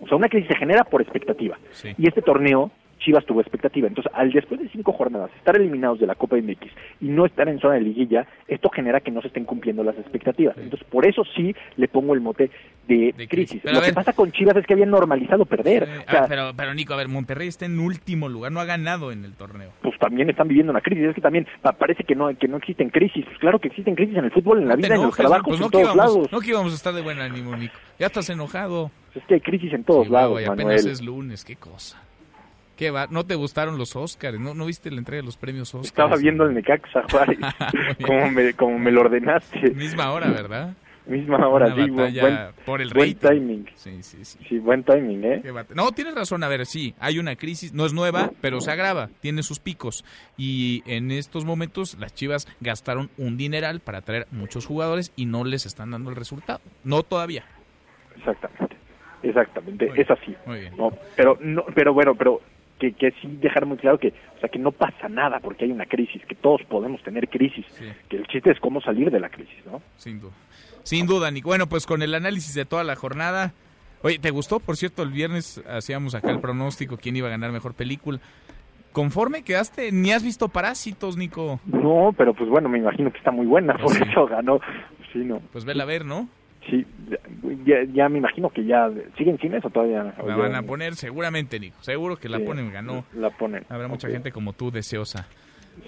o sea, una crisis se genera por expectativa. Sí. Y este torneo, Chivas tuvo expectativa. Entonces, al después de cinco jornadas estar eliminados de la Copa MX y no estar en zona de liguilla, esto genera que no se estén cumpliendo las expectativas. Entonces, por eso sí le pongo el mote de, crisis. Pero Lo que ver- pasa con Chivas es que habían normalizado perder. O sea, ah, pero, pero Nico, a ver, Monterrey está en último lugar, no ha ganado en el torneo. pues también están viviendo una crisis. Es que también pa- parece que no que no existen crisis. Pues claro que existen crisis en el fútbol, en la vida, en los enojes, trabajos, pues no en todos íbamos- lados. No que íbamos a estar de buen ánimo, Nico. Ya estás enojado. Es que hay crisis en todos Sí, lados, apenas es lunes, qué cosa. ¿Qué va? ¿No te gustaron los Oscars? ¿No, no viste la entrega de los premios Oscars? Estaba viendo el Necaxa, *laughs* Juárez, como me, como me lo ordenaste. Misma hora, ¿verdad? Misma hora, Una sí, buen, por el buen timing. Sí, sí, sí. Sí, buen timing, ¿eh? No, tienes razón. A ver, sí, hay una crisis, no es nueva, pero se agrava, tiene sus picos. Y en estos momentos las Chivas gastaron un dineral para traer muchos jugadores y no les están dando el resultado. No todavía. Exactamente. Exactamente, Muy es así. muy bien. No, pero no, pero bueno, pero que, que sí dejar muy claro que, o sea, que no pasa nada porque hay una crisis, que todos podemos tener crisis, que el chiste es cómo salir de la crisis, ¿no? Sin duda. Sin duda, Nico. Bueno, pues con el análisis de toda la jornada. Oye, ¿te gustó? Por cierto, el viernes hacíamos acá el pronóstico, quién iba a ganar mejor película. Conforme quedaste, ni has visto Parásitos, Nico. No, pero pues bueno, me imagino que está muy buena, por eso ganó. Sí, no. Pues vela a ver, ¿no? Sí, ya, ya me imagino que ya siguen cines o todavía La van a poner seguramente, Nico. Seguro que la Sí, ponen, ganó. La ponen. Habrá mucha gente como tú deseosa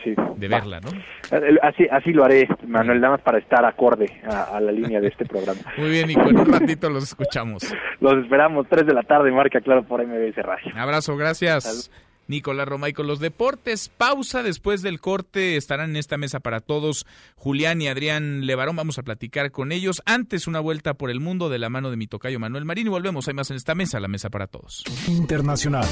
Sí. de verla, ¿no? Eh, Así, así lo haré, Manuel, nada más para estar acorde a, a la línea de este programa. *laughs* Muy bien, Nico. En un ratito los escuchamos. Los esperamos, 3 de la tarde, marca claro por MBS Radio. Abrazo, gracias. Nicolás Romay con los deportes. Pausa después del corte. Estarán en esta mesa para todos Julián y Adrián Levarón. Vamos a platicar con ellos. Antes una vuelta por el mundo de la mano de mi tocayo Manuel Marín. Y volvemos. Hay más en esta mesa, la mesa para todos. Internacional.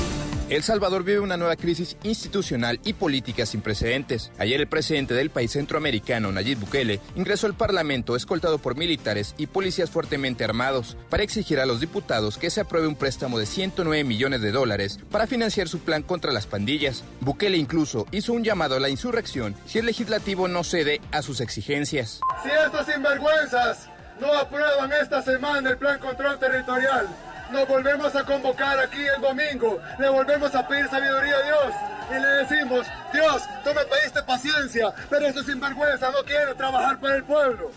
El Salvador vive una nueva crisis institucional y política sin precedentes. Ayer el presidente del país centroamericano, Nayib Bukele, ingresó al Parlamento escoltado por militares y policías fuertemente armados para exigir a los diputados que se apruebe un préstamo de 109 millones de dólares para financiar su plan contra las pandillas. Bukele incluso hizo un llamado a la insurrección si el legislativo no cede a sus exigencias. Si estos sinvergüenzas no aprueban esta semana el plan control territorial, nos volvemos a convocar aquí el domingo, le volvemos a pedir sabiduría a Dios y le decimos, Dios, tú me pediste paciencia, pero estos sinvergüenzas no quieren trabajar para el pueblo.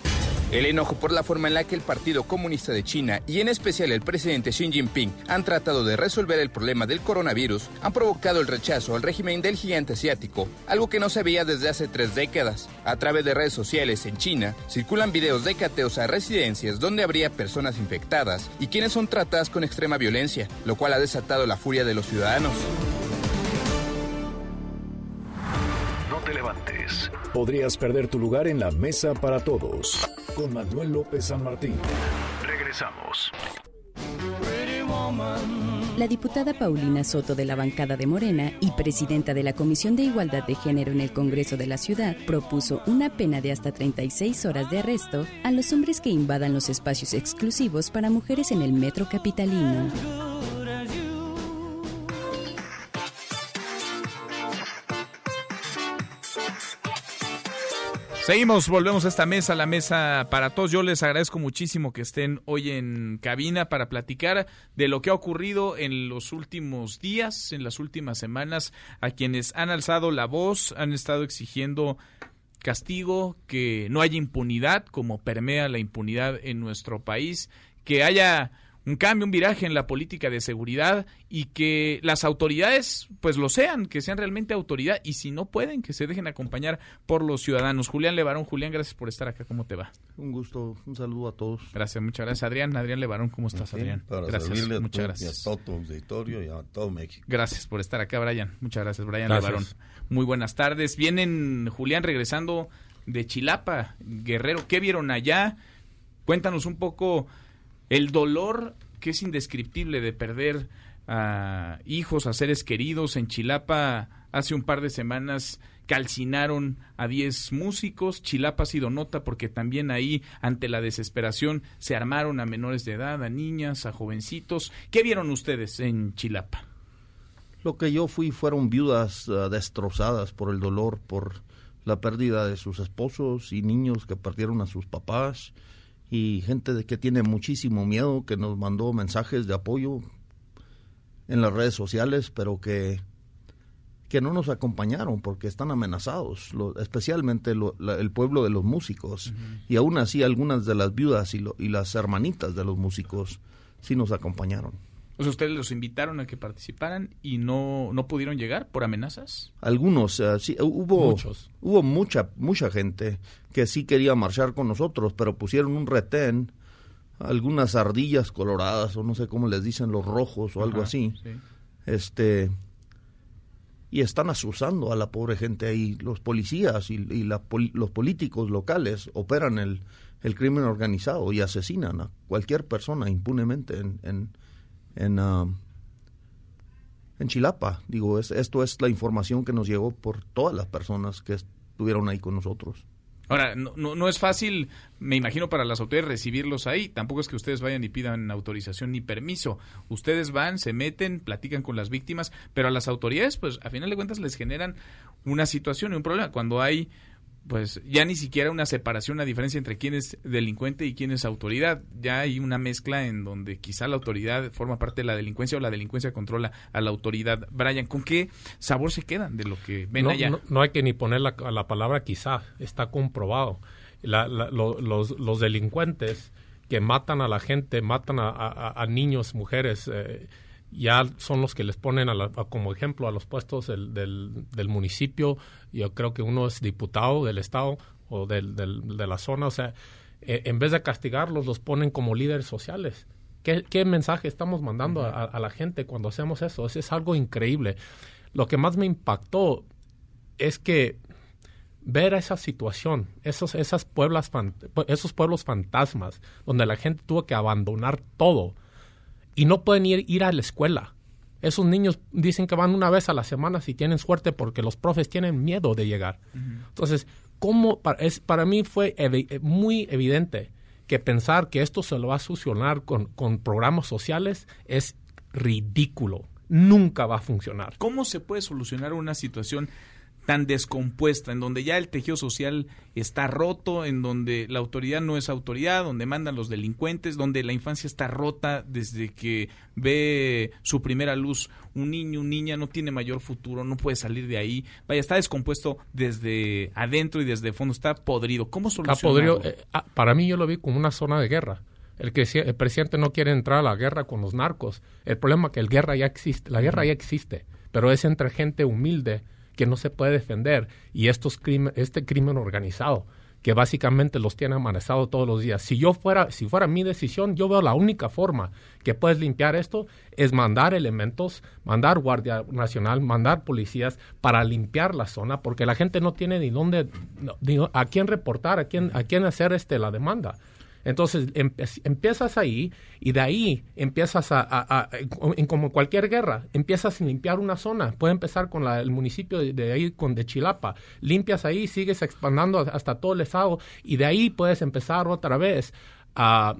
El enojo por la forma en la que el Partido Comunista de China y en especial el presidente Xi Jinping han tratado de resolver el problema del coronavirus han provocado el rechazo al régimen del gigante asiático, algo que no se veía desde hace tres décadas. A través de redes sociales en China circulan videos de cateos a residencias donde habría personas infectadas y quienes son tratadas con extrema violencia, lo cual ha desatado la furia de los ciudadanos. Te levantes. Podrías perder tu lugar en la mesa para todos. Con Manuel López San Martín. Regresamos. La diputada Paulina Soto de la bancada de Morena y presidenta de la Comisión de Igualdad de Género en el Congreso de la Ciudad propuso una pena de hasta 36 horas de arresto a los hombres que invadan los espacios exclusivos para mujeres en el metro capitalino. Seguimos, volvemos a esta mesa, la mesa para todos. Yo les agradezco muchísimo que estén hoy en cabina para platicar de lo que ha ocurrido en los últimos días, en las últimas semanas, a quienes han alzado la voz, han estado exigiendo castigo, que no haya impunidad, como permea la impunidad en nuestro país, que haya un cambio, un viraje en la política de seguridad y que las autoridades pues lo sean, que sean realmente autoridad y si no pueden, que se dejen acompañar por los ciudadanos. Julián Levarón, Julián, gracias por estar acá, ¿cómo te va? Un gusto, un saludo a todos. Gracias, muchas gracias. Adrián, Adrián Levarón, ¿cómo estás, Adrián? Para gracias, servirle a muchas tu- gracias. y a todo tu auditorio y a todo México. Gracias por estar acá, Brian. Muchas gracias, Brian Gracias. Levarón. Muy buenas tardes. Vienen, Julián, regresando de Chilapa, Guerrero. ¿Qué vieron allá? Cuéntanos un poco el dolor que es indescriptible de perder a hijos, a seres queridos. En Chilapa, hace un par de semanas calcinaron a 10 músicos. Chilapa ha sido nota porque también ahí, ante la desesperación, se armaron a menores de edad, a niñas, a jovencitos. ¿Qué vieron ustedes en Chilapa? Lo que yo fui fueron viudas ah, destrozadas por el dolor, por la pérdida de sus esposos y niños que perdieron a sus papás y gente de que tiene muchísimo miedo que nos mandó mensajes de apoyo en las redes sociales, pero que que no nos acompañaron porque están amenazados, lo- especialmente lo- la- el pueblo de los músicos. Y aún así algunas de las viudas y, lo- y las hermanitas de los músicos sí nos acompañaron. O sea, ustedes los invitaron a que participaran y no, no pudieron llegar por amenazas. Algunos, eh, sí, hubo, Muchos. hubo mucha, mucha gente que sí quería marchar con nosotros, pero pusieron un retén, algunas ardillas coloradas, o no sé cómo les dicen, los rojos o algo así. sí. Este, y están asusando a la pobre gente ahí. Los policías y, y la pol- los políticos locales operan el, el crimen organizado y asesinan a cualquier persona impunemente en, en, en, ah, en Chilapa. Digo, es, esto es la información que nos llegó por todas las personas que estuvieron ahí con nosotros. Ahora, no, no, no es fácil, me imagino, para las autoridades recibirlos ahí. Tampoco es que ustedes vayan y pidan autorización ni permiso. Ustedes van, se meten, platican con las víctimas, pero a las autoridades, pues, a final de cuentas les generan una situación y un problema. Cuando hay, pues, ya ni siquiera una separación, una diferencia entre quién es delincuente y quién es autoridad. Ya hay una mezcla en donde quizá la autoridad forma parte de la delincuencia o la delincuencia controla a la autoridad. Brian, ¿con qué sabor se quedan de lo que ven no, allá? no- no hay que ni poner la, la palabra quizá, está comprobado. La- la- lo- los, los delincuentes que matan a la gente, matan a, a- a niños, mujeres, eh, ya son los que les ponen a la- a- como ejemplo a los puestos del, del, del municipio. Yo creo que uno es diputado del estado o del, de la zona. O sea, eh, en vez de castigarlos, los ponen como líderes sociales. ¿Qué, qué mensaje estamos mandando a, a la gente cuando hacemos eso? Es, es algo increíble. Lo que más me impactó es que ver esa situación, esos, esas pueblas, esos pueblos fantasmas, donde la gente tuvo que abandonar todo y no pueden ir, ir a la escuela. Esos niños dicen que van una vez a la semana si tienen suerte porque los profes tienen miedo de llegar. Entonces, ¿cómo? Para, es, para mí fue evi- eh, muy evidente que pensar que esto se lo va a solucionar con, con programas sociales es ridículo. Nunca va a funcionar. ¿Cómo se puede solucionar una situación tan descompuesta, en donde ya el tejido social está roto, en donde la autoridad no es autoridad, donde mandan los delincuentes, donde la infancia está rota desde que ve su primera luz un niño, una niña no tiene mayor futuro, no puede salir de ahí, vaya, está descompuesto desde adentro y desde fondo, está podrido. ¿Cómo Está solucionarlo? podrido. Eh, ah, para mí yo lo vi como una zona de guerra. El, que el presidente no quiere entrar a la guerra con los narcos. El problema es que el guerra ya existe, la guerra ya existe, pero es entre gente humilde que no se puede defender y estos crimen, este crimen organizado que básicamente los tiene amenazados todos los días. Si yo fuera, si fuera mi decisión, yo veo la única forma que puedes limpiar esto es mandar elementos, mandar Guardia Nacional, mandar policías para limpiar la zona, porque la gente no tiene ni dónde, no- ni a quién reportar, a quién, a quién hacer este la demanda. Entonces empe- empiezas ahí y de ahí empiezas a, a- a- en como cualquier guerra, empiezas a limpiar una zona. Puede empezar con la- el municipio de, de ahí, con de Chilapa. Limpias ahí, sigues expandiendo hasta todo el estado y de ahí puedes empezar otra vez a,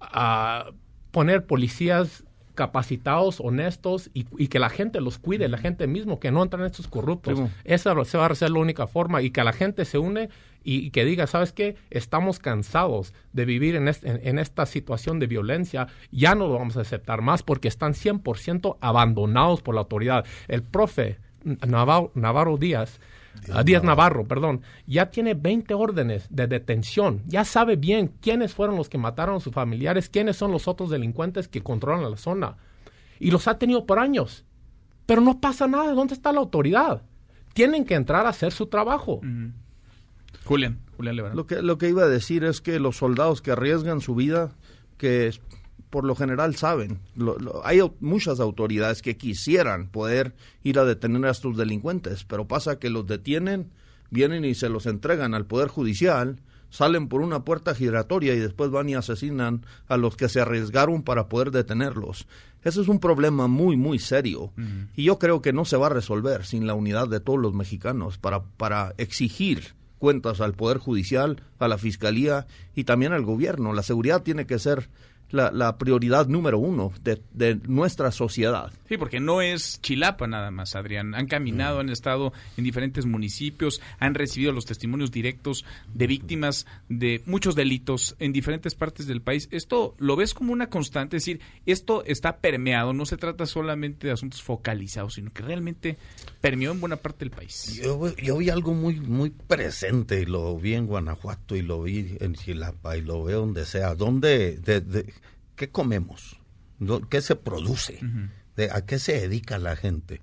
a poner policías capacitados, honestos y, y que la gente los cuide, la gente mismo, que no entran estos corruptos. Primo. Esa se va a ser la única forma y que la gente se une y, y que diga, ¿sabes qué? Estamos cansados de vivir en, est- en- en esta situación de violencia, ya no lo vamos a aceptar más porque están 100% abandonados por la autoridad. El profe Navarro, Navarro Díaz, ah, Díaz Navarro, perdón, ya tiene 20 órdenes de detención, ya sabe bien quiénes fueron los que mataron a sus familiares, quiénes son los otros delincuentes que controlan la zona. Y los ha tenido por años. Pero no pasa nada, ¿dónde está la autoridad? Tienen que entrar a hacer su trabajo. Julián, Julián Levarón. Lo que, lo que iba a decir es que los soldados que arriesgan su vida, que por lo general saben, lo- lo- hay muchas autoridades que quisieran poder ir a detener a estos delincuentes, pero pasa que los detienen, vienen y se los entregan al Poder Judicial, salen por una puerta giratoria y después van y asesinan a los que se arriesgaron para poder detenerlos. Ese es un problema muy, muy serio. Y yo creo que no se va a resolver sin la unidad de todos los mexicanos para, para exigir cuentas al Poder Judicial, a la Fiscalía y también al gobierno. La seguridad tiene que ser la, la prioridad número uno de, de nuestra sociedad. Sí, porque no es Chilapa nada más, Adrián. Han caminado, han estado en diferentes municipios, han recibido los testimonios directos de víctimas de muchos delitos en diferentes partes del país. Esto lo ves como una constante, es decir, esto está permeado, no se trata solamente de asuntos focalizados, sino que realmente permeó en buena parte del país. Yo, vi- yo vi algo muy muy presente y lo vi en Guanajuato y lo vi en Chilapa y lo veo donde sea. ¿Dónde, de, de- ¿Qué comemos? ¿Dó- ¿Qué se produce? ¿De, ¿A qué se dedica la gente?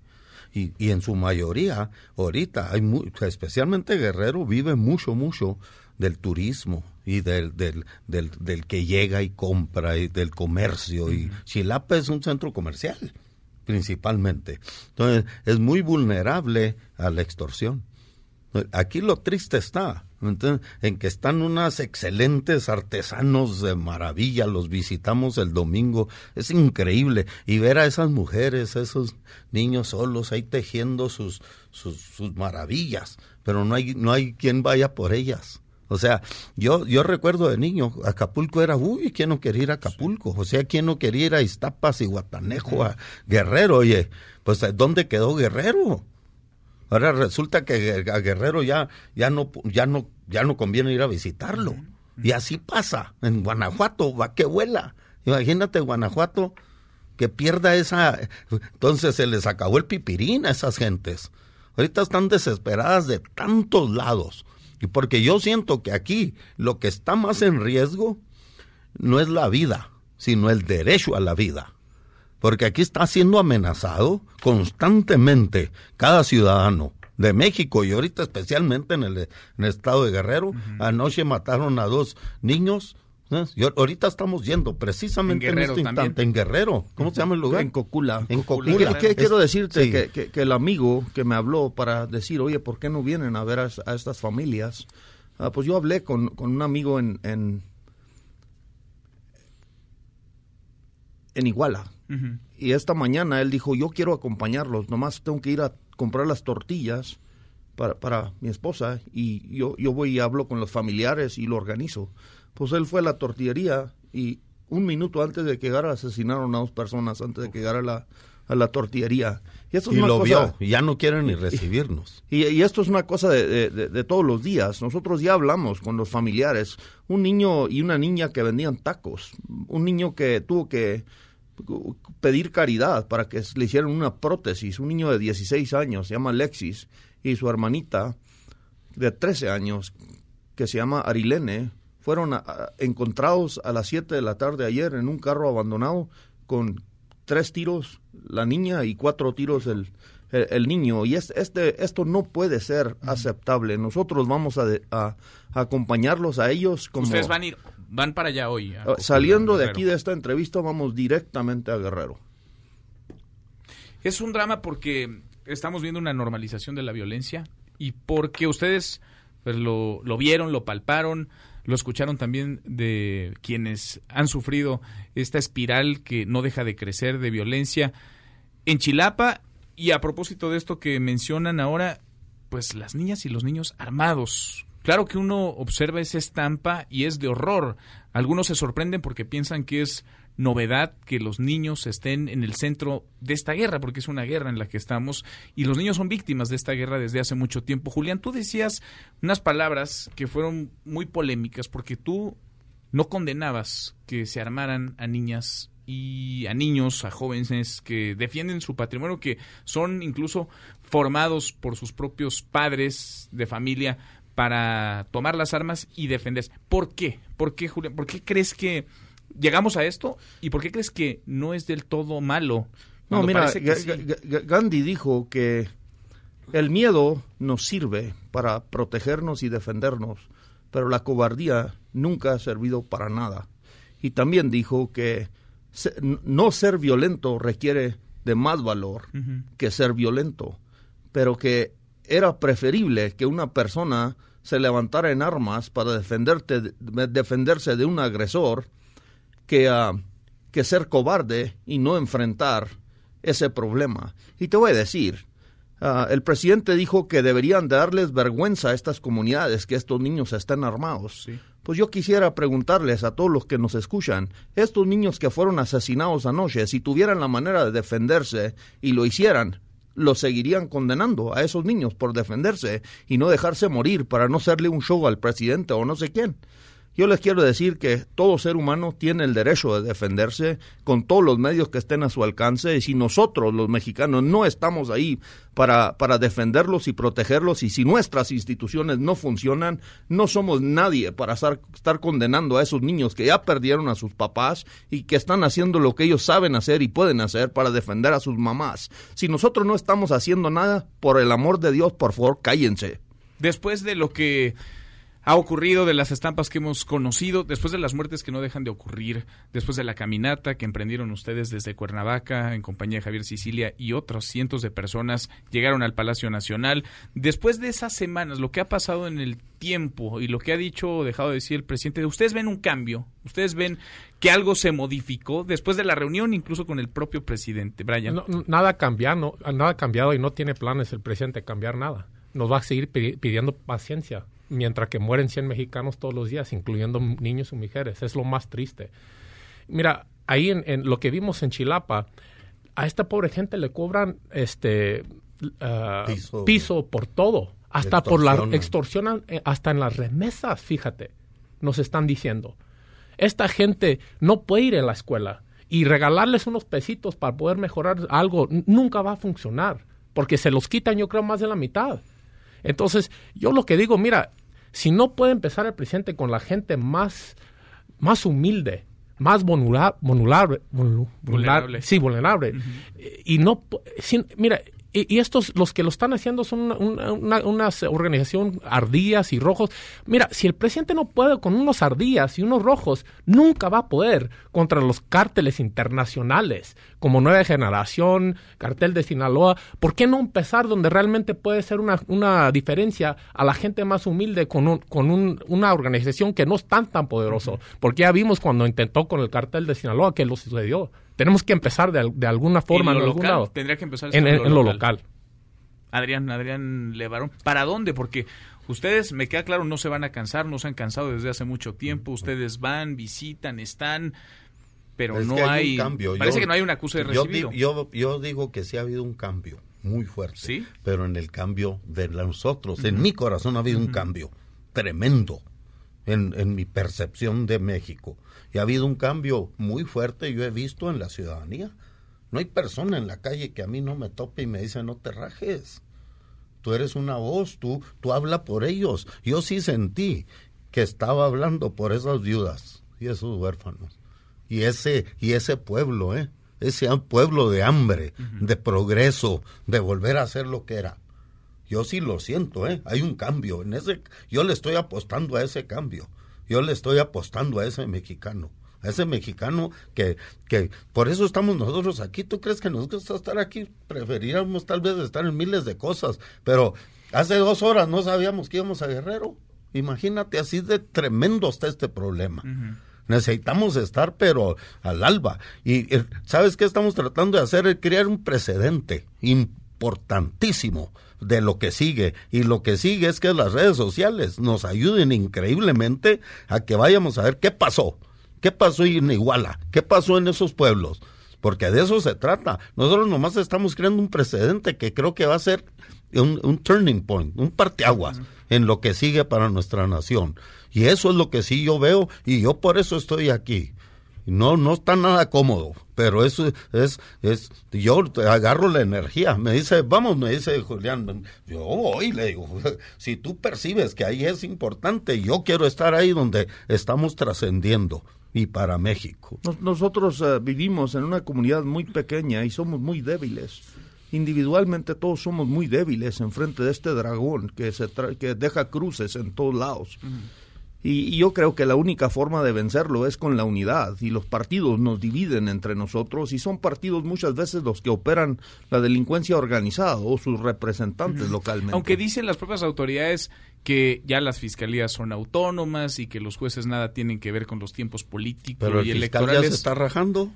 Y, y en su mayoría, ahorita, hay mu- especialmente Guerrero, vive mucho, mucho del turismo y del, del, del, del que llega y compra y del comercio. Y Chilapa es un centro comercial principalmente. Entonces, es muy vulnerable a la extorsión. Aquí lo triste está en que están unas excelentes artesanos de maravilla, los visitamos el domingo, es increíble, y ver a esas mujeres, a esos niños solos ahí tejiendo sus, sus, sus maravillas, pero no hay, no hay quien vaya por ellas. O sea, yo, yo recuerdo de niño, Acapulco era, uy, ¿quién no quería ir a Acapulco? O sea, ¿quién no quería ir a Iztapas y Guatanejo, a Guerrero? Oye, pues ¿dónde quedó Guerrero? Ahora resulta que a Guerrero ya, ya no, ya no, ya no conviene ir a visitarlo. Y así pasa. En Guanajuato, va que vuela. Imagínate Guanajuato que pierda esa. Entonces se les acabó el pipirín a esas gentes. Ahorita están desesperadas de tantos lados. Y porque yo siento que aquí lo que está más en riesgo no es la vida, sino el derecho a la vida porque aquí está siendo amenazado constantemente cada ciudadano de México y ahorita especialmente en el, en el estado de Guerrero. Anoche mataron a dos niños. ¿eh? Y ahor- ahorita estamos yendo precisamente En en, Guerrero este también. instante en Guerrero. ¿Cómo se llama el lugar? En Cocula. En Cocula, Cocula. Guerrero. ¿Qué quiero decirte? Sí. Que, que- que el amigo que me habló para decir, oye, ¿por qué no vienen a ver a, a estas familias? Ah, pues yo hablé con, con un amigo en, en, en Iguala. Y esta mañana él dijo, yo quiero acompañarlos, nomás tengo que ir a comprar las tortillas para, para mi esposa y yo, yo voy y hablo con los familiares y lo organizo. Pues él fue a la tortillería y un minuto antes de que llegara asesinaron a dos personas antes de que llegara a la, a la tortillería. Y, esto es Y una lo cosa- vio, y ya no quieren ni recibirnos. *laughs* y, y esto es una cosa de, de- de- de todos los días. Nosotros ya hablamos con los familiares. Un niño y una niña que vendían tacos. Un niño que tuvo que pedir caridad para que le hicieran una prótesis. Un niño de 16 años, se llama Alexis, y su hermanita de 13 años, que se llama Arilene, fueron a- a- encontrados a las 7 de la tarde ayer en un carro abandonado con tres tiros la niña y cuatro tiros el, el, el niño. Y es, este, esto no puede ser aceptable. Nosotros vamos a, de- a- a acompañarlos a ellos como... Ustedes van a ir, van para allá hoy. a Uh, Saliendo de aquí de esta entrevista vamos directamente a Guerrero. Es un drama porque estamos viendo una normalización de la violencia y porque ustedes pues, lo, lo vieron, lo palparon, lo escucharon también de quienes han sufrido esta espiral que no deja de crecer de violencia en Chilapa y a propósito de esto que mencionan ahora, pues las niñas y los niños armados. Claro que uno observa esa estampa y es de horror. Algunos se sorprenden porque piensan que es novedad que los niños estén en el centro de esta guerra, porque es una guerra en la que estamos y los niños son víctimas de esta guerra desde hace mucho tiempo. Julián, tú decías unas palabras que fueron muy polémicas porque tú no condenabas que se armaran a niñas y a niños, a jóvenes que defienden su patrimonio, que son incluso formados por sus propios padres de familia para tomar las armas y defenderse. ¿Por qué? ¿Por qué, Julián? ¿Por qué crees que llegamos a esto? ¿Y por qué crees que no es del todo malo? No, mira, que sí. Gandhi dijo que el miedo nos sirve para protegernos y defendernos, pero la cobardía nunca ha servido para nada. Y también dijo que no ser violento requiere de más valor que ser violento, pero que era preferible que una persona se levantara en armas para defenderte, de- defenderse de un agresor que, ah, que ser cobarde y no enfrentar ese problema. Y te voy a decir, ah, el presidente dijo que deberían darles vergüenza a estas comunidades que estos niños estén armados. Pues yo quisiera preguntarles a todos los que nos escuchan, estos niños que fueron asesinados anoche, si tuvieran la manera de defenderse y lo hicieran, los seguirían condenando a esos niños por defenderse y no dejarse morir para no hacerle un show al presidente o no sé quién. Yo les quiero decir que todo ser humano tiene el derecho de defenderse con todos los medios que estén a su alcance y si nosotros los mexicanos no estamos ahí para, para defenderlos y protegerlos y si nuestras instituciones no funcionan, no somos nadie para estar, estar condenando a esos niños que ya perdieron a sus papás y que están haciendo lo que ellos saben hacer y pueden hacer para defender a sus mamás. Si nosotros no estamos haciendo nada, por el amor de Dios, por favor, cállense. después de lo que ha ocurrido, de las estampas que hemos conocido, después de las muertes que no dejan de ocurrir, después de la caminata que emprendieron ustedes desde Cuernavaca en compañía de Javier Sicilia y otros cientos de personas llegaron al Palacio Nacional, después de esas semanas, lo que ha pasado en el tiempo y lo que ha dicho o dejado de decir el presidente, ustedes ven un cambio, ustedes ven que algo se modificó después de la reunión incluso con el propio presidente, Brian. No, nada cambiado, nada cambiado y no tiene planes el presidente de cambiar nada. Nos va a seguir pi- pidiendo paciencia mientras que mueren 100 mexicanos todos los días, incluyendo niños y mujeres. Es lo más triste. Mira, ahí en, en lo que vimos en Chilapa, a esta pobre gente le cobran este ah, Piso. piso. por todo, hasta por la Extorsionan. eh, hasta en las remesas, fíjate, nos están diciendo. Esta gente no puede ir a la escuela y regalarles unos pesitos para poder mejorar algo nunca va a funcionar, porque se los quitan yo creo más de la mitad. Entonces, yo lo que digo, mira, si no puede empezar el presidente con la gente más, más humilde, más vulnera- vulnerable, Vulnerable. sí, vulnerable, eh, y no, sin- mira, y, y estos, los que lo están haciendo son una, una, una- unas organización ardillas y rojos. Mira, si el presidente no puede con unos ardillas y unos rojos, nunca va a poder contra los cárteles internacionales, como Nueva Generación, Cartel de Sinaloa. ¿Por qué no empezar donde realmente puede ser una, una diferencia a la gente más humilde con, un- con un- una organización que no es tan tan poderoso? Porque ya vimos cuando intentó con el Cartel de Sinaloa que lo sucedió. Tenemos que empezar de, de alguna forma ¿Y en lo algún local? lado. Tendría que empezar en, lo en lo local. Adrián, Adrián Levarón, ¿para dónde? Porque ustedes, me queda claro, no se van a cansar, no se han cansado desde hace mucho tiempo, ustedes van, visitan, están, pero Es no que hay, un cambio. parece Yo- que no hay un acuse de yo recibido. di- Yo, yo digo que sí ha habido un cambio muy fuerte, pero en el cambio de nosotros, en mi corazón ha habido un cambio tremendo en, en mi percepción de México. Y ha habido un cambio muy fuerte, yo he visto en la ciudadanía. No hay persona en la calle que a mí no me tope y me dice no te rajes. Tú eres una voz, tú, tú habla por ellos. Yo sí sentí que estaba hablando por esas viudas y esos huérfanos. Y ese, y ese pueblo, ¿eh? Ese pueblo de hambre, de progreso, de volver a ser lo que era. Yo sí lo siento, ¿eh? Hay un cambio. En ese, yo le estoy apostando a ese cambio. Yo le estoy apostando a ese mexicano. A ese mexicano que, que por eso estamos nosotros aquí. ¿Tú crees que nos gusta estar aquí? Preferiríamos tal vez estar en miles de cosas. Pero hace dos horas no sabíamos que íbamos a Guerrero. Imagínate, así de tremendo está este problema. Necesitamos estar, pero al alba. Y ¿sabes qué estamos tratando de hacer? Es crear un precedente importantísimo de lo que sigue. Y lo que sigue es que las redes sociales nos ayuden increíblemente a que vayamos a ver qué pasó. ¿Qué pasó en Iguala? ¿Qué pasó en esos pueblos? Porque de eso se trata. Nosotros nomás estamos creando un precedente que creo que va a ser un, un turning point, un parteaguas en lo que sigue para nuestra nación. Y eso es lo que sí yo veo y yo por eso estoy aquí. No, no está nada cómodo, pero eso es, es, yo te agarro la energía. Me dice, vamos, me dice Julián, yo voy, le digo, *laughs* si tú percibes que ahí es importante, yo quiero estar ahí donde estamos trascendiendo y para México. Nos- nosotros eh, vivimos en una comunidad muy pequeña y somos muy débiles. Individualmente todos somos muy débiles en frente de este dragón que, se tra- que deja cruces en todos lados. Y, y yo creo que la única forma de vencerlo es con la unidad. Y los partidos nos dividen entre nosotros y son partidos muchas veces los que operan la delincuencia organizada o sus representantes localmente. Aunque dicen las propias autoridades que ya las fiscalías son autónomas y que los jueces nada tienen que ver con los tiempos políticos Pero el y fiscal ya electorales. se está rajando.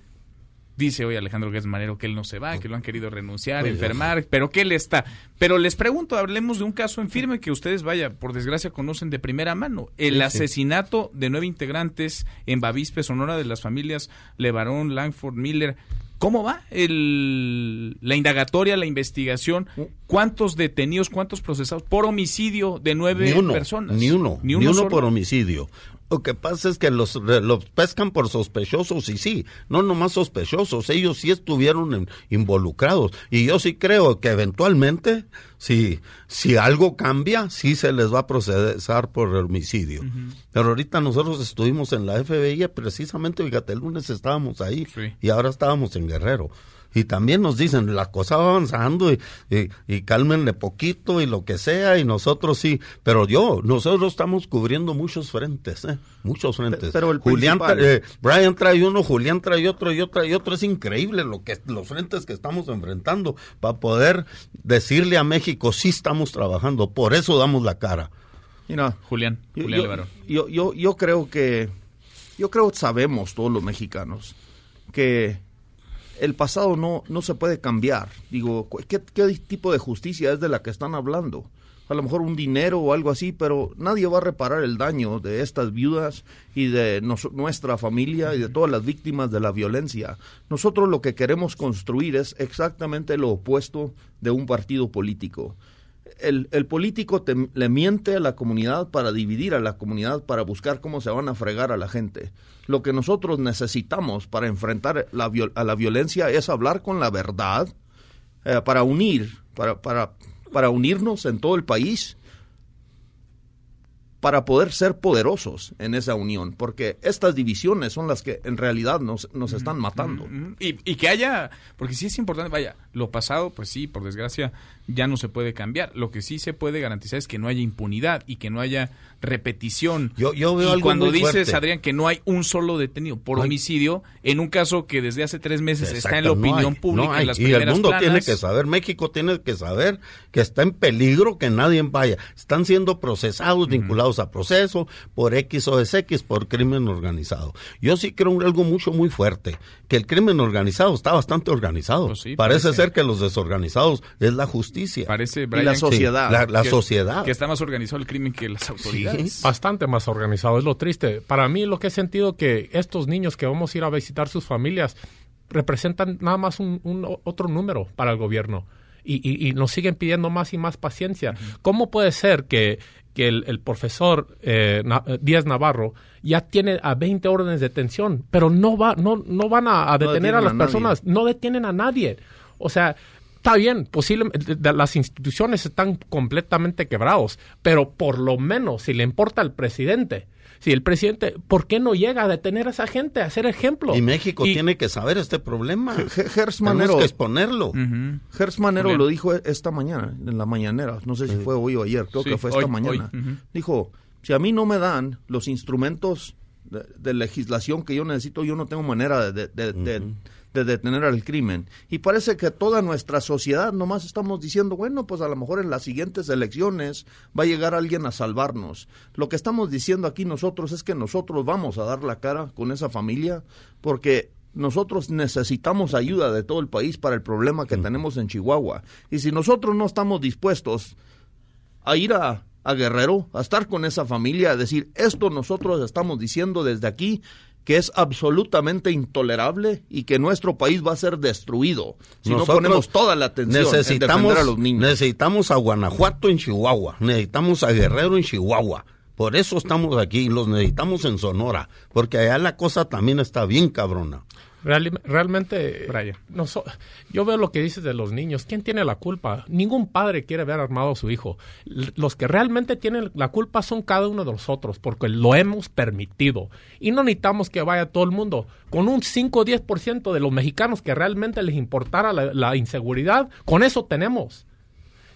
Dice hoy Alejandro Guedes Manero que él no se va, que lo han querido renunciar, enfermar, pero que él está. Pero les pregunto, hablemos de un caso en firme que ustedes, vaya, por desgracia conocen de primera mano. El Sí, sí. asesinato de nueve integrantes en Bavispe, Sonora, de las familias Levarón, Langford, Miller. ¿Cómo va el, la indagatoria, la investigación? ¿Cuántos detenidos, cuántos procesados por homicidio de nueve ni uno, personas? Ni uno, ni uno, por homicidio. Lo que pasa es que los, los pescan por sospechosos y sí, no nomás sospechosos, ellos sí estuvieron en- involucrados. Y yo sí creo que eventualmente, si, si algo cambia, sí se les va a procesar por homicidio. Pero ahorita nosotros estuvimos en la FBI, precisamente, fíjate, el lunes estábamos ahí y ahora estábamos en Guerrero. Y también nos dicen, la cosa va avanzando y, y, y cálmenle poquito y lo que sea, y nosotros sí. Pero yo, nosotros estamos cubriendo muchos frentes, ¿eh? Muchos frentes. pero el Julián, eh, Brian trae uno, Julián trae otro y otro y otro. Es increíble lo que los frentes que estamos enfrentando para poder decirle a México, sí estamos trabajando, por eso damos la cara. Mira, Julián, yo, Julián yo- Levarón. yo, yo, yo creo que yo creo que sabemos todos los mexicanos que el pasado no, no se puede cambiar. Digo, ¿qué, ¿qué tipo de justicia es de la que están hablando? A lo mejor un dinero o algo así, pero nadie va a reparar el daño de estas viudas y de nuestra familia y de todas las víctimas de la violencia. Nosotros lo que queremos construir es exactamente lo opuesto de un partido político el, el político te- le miente a la comunidad para dividir a la comunidad, para buscar cómo se van a fregar a la gente. Lo que nosotros necesitamos para enfrentar la, a la violencia es hablar con la verdad, eh, para unir, para, para, para unirnos en todo el país, para poder ser poderosos en esa unión, porque estas divisiones son las que en realidad nos, nos están matando. Y, y que haya, porque sí es importante, vaya, lo pasado, pues sí, por desgracia, ya no se puede cambiar. Lo que sí se puede garantizar es que no haya impunidad y que no haya repetición. Yo, yo veo y algo cuando muy dices, fuerte. Adrián, que no hay un solo detenido por No homicidio, en un caso que desde hace tres meses está en la no opinión hay, pública, no en las y el primeras mundo tiene que saber, México tiene que saber que está en peligro que nadie vaya. Están siendo procesados, vinculados a proceso por X o X, por crimen organizado. Yo sí creo algo mucho, muy fuerte, que el crimen organizado está bastante organizado. Pues sí, parece, parece. Que los desorganizados es la justicia. Parece, y la sociedad. la, la que- sociedad. Que está más organizado el crimen que las autoridades. Bastante más organizado, es lo triste. Para mí lo que he sentido que estos niños que vamos a ir a visitar sus familias representan nada más un, un otro número para el gobierno. Y, y- y nos siguen pidiendo más y más paciencia. ¿Cómo puede ser que, que el, el profesor eh, Na- eh, Díaz Navarro ya tiene a 20 órdenes de detención, pero no, va, no, no van a, detener a las a nadie. personas, no detienen a nadie? O sea, Está bien, posiblemente las instituciones están completamente quebrados, pero por lo menos si le importa al presidente, si el presidente, ¿por qué no llega a detener a esa gente, a hacer ejemplo? Y México Y- tiene que saber este problema. Gers Tenemos Manero, que exponerlo. Gers Manero lo dijo esta mañana, en la mañanera. No sé si fue hoy o ayer, creo Sí, que fue hoy, esta mañana. hoy. Dijo, si a mí no me dan los instrumentos de, de legislación que yo necesito, yo no tengo manera de, de- de- de detener al crimen. Y parece que toda nuestra sociedad nomás estamos diciendo, bueno, pues a lo mejor en las siguientes elecciones va a llegar alguien a salvarnos. Lo que estamos diciendo aquí nosotros es que nosotros vamos a dar la cara con esa familia porque nosotros necesitamos ayuda de todo el país para el problema que tenemos en Chihuahua. Y si nosotros no estamos dispuestos a ir a, a Guerrero, a estar con esa familia, a decir, esto nosotros estamos diciendo desde aquí, que es absolutamente intolerable y que nuestro país va a ser destruido si no ponemos toda la atención en necesitamos, defender a los niños. Necesitamos a Guanajuato en Chihuahua, necesitamos a Guerrero en Chihuahua. Por eso estamos aquí, los necesitamos en Sonora, porque allá la cosa también está bien cabrona. Realmente, no so- yo veo lo que dices de los niños. ¿Quién tiene la culpa? Ningún padre quiere ver armado a su hijo. Los que realmente tienen la culpa son cada uno de nosotros, porque lo hemos permitido. Y no necesitamos que vaya todo el mundo. Con un 5 o 10% de los mexicanos que realmente les importara la, la inseguridad, con eso tenemos.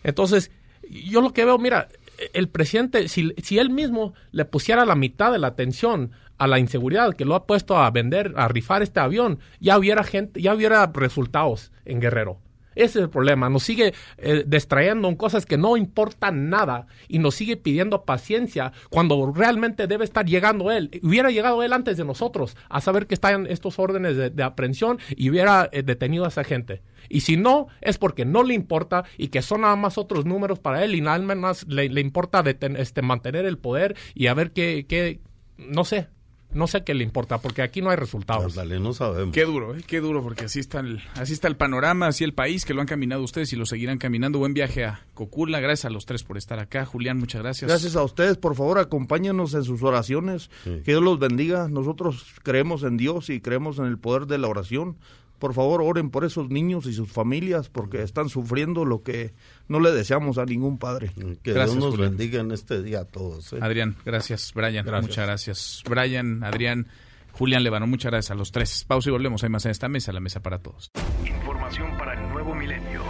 Entonces, yo lo que veo, mira, el presidente, si, si él mismo le pusiera la mitad de la atención a la inseguridad que lo ha puesto a vender, a rifar este avión, ya hubiera gente, ya hubiera resultados en Guerrero. Ese es el problema. Nos sigue eh, distrayendo en cosas que no importan nada y nos sigue pidiendo paciencia cuando realmente debe estar llegando él. Hubiera llegado él antes de nosotros a saber que están estos órdenes de, aprehensión y hubiera eh, detenido a esa gente. Y si no, es porque no le importa y que son nada más otros números para él y nada más le, importa este, mantener el poder y a ver qué, qué, no sé, no sé qué le importa porque aquí no hay resultados. Dale, no sabemos. Qué duro, ¿eh? qué duro, porque así está, el, así está el panorama, así el país, que lo han caminado ustedes y lo seguirán caminando. Buen viaje a Cocula, gracias a los tres por estar acá. Julián, muchas gracias. Gracias a ustedes, por favor, acompáñanos en sus oraciones. Que Dios los bendiga. Nosotros creemos en Dios y creemos en el poder de la oración. Por favor, oren por esos niños y sus familias porque están sufriendo lo que no le deseamos a ningún padre. Que Gracias, Dios nos Julián. bendiga en este día a todos. ¿eh? Adrián, gracias. Brian, Gracias. muchas gracias. Brian, Adrián, Julián Levano, muchas gracias a los tres. Pausa y volvemos. Hay más en esta mesa, la mesa para todos. Información para el nuevo milenio.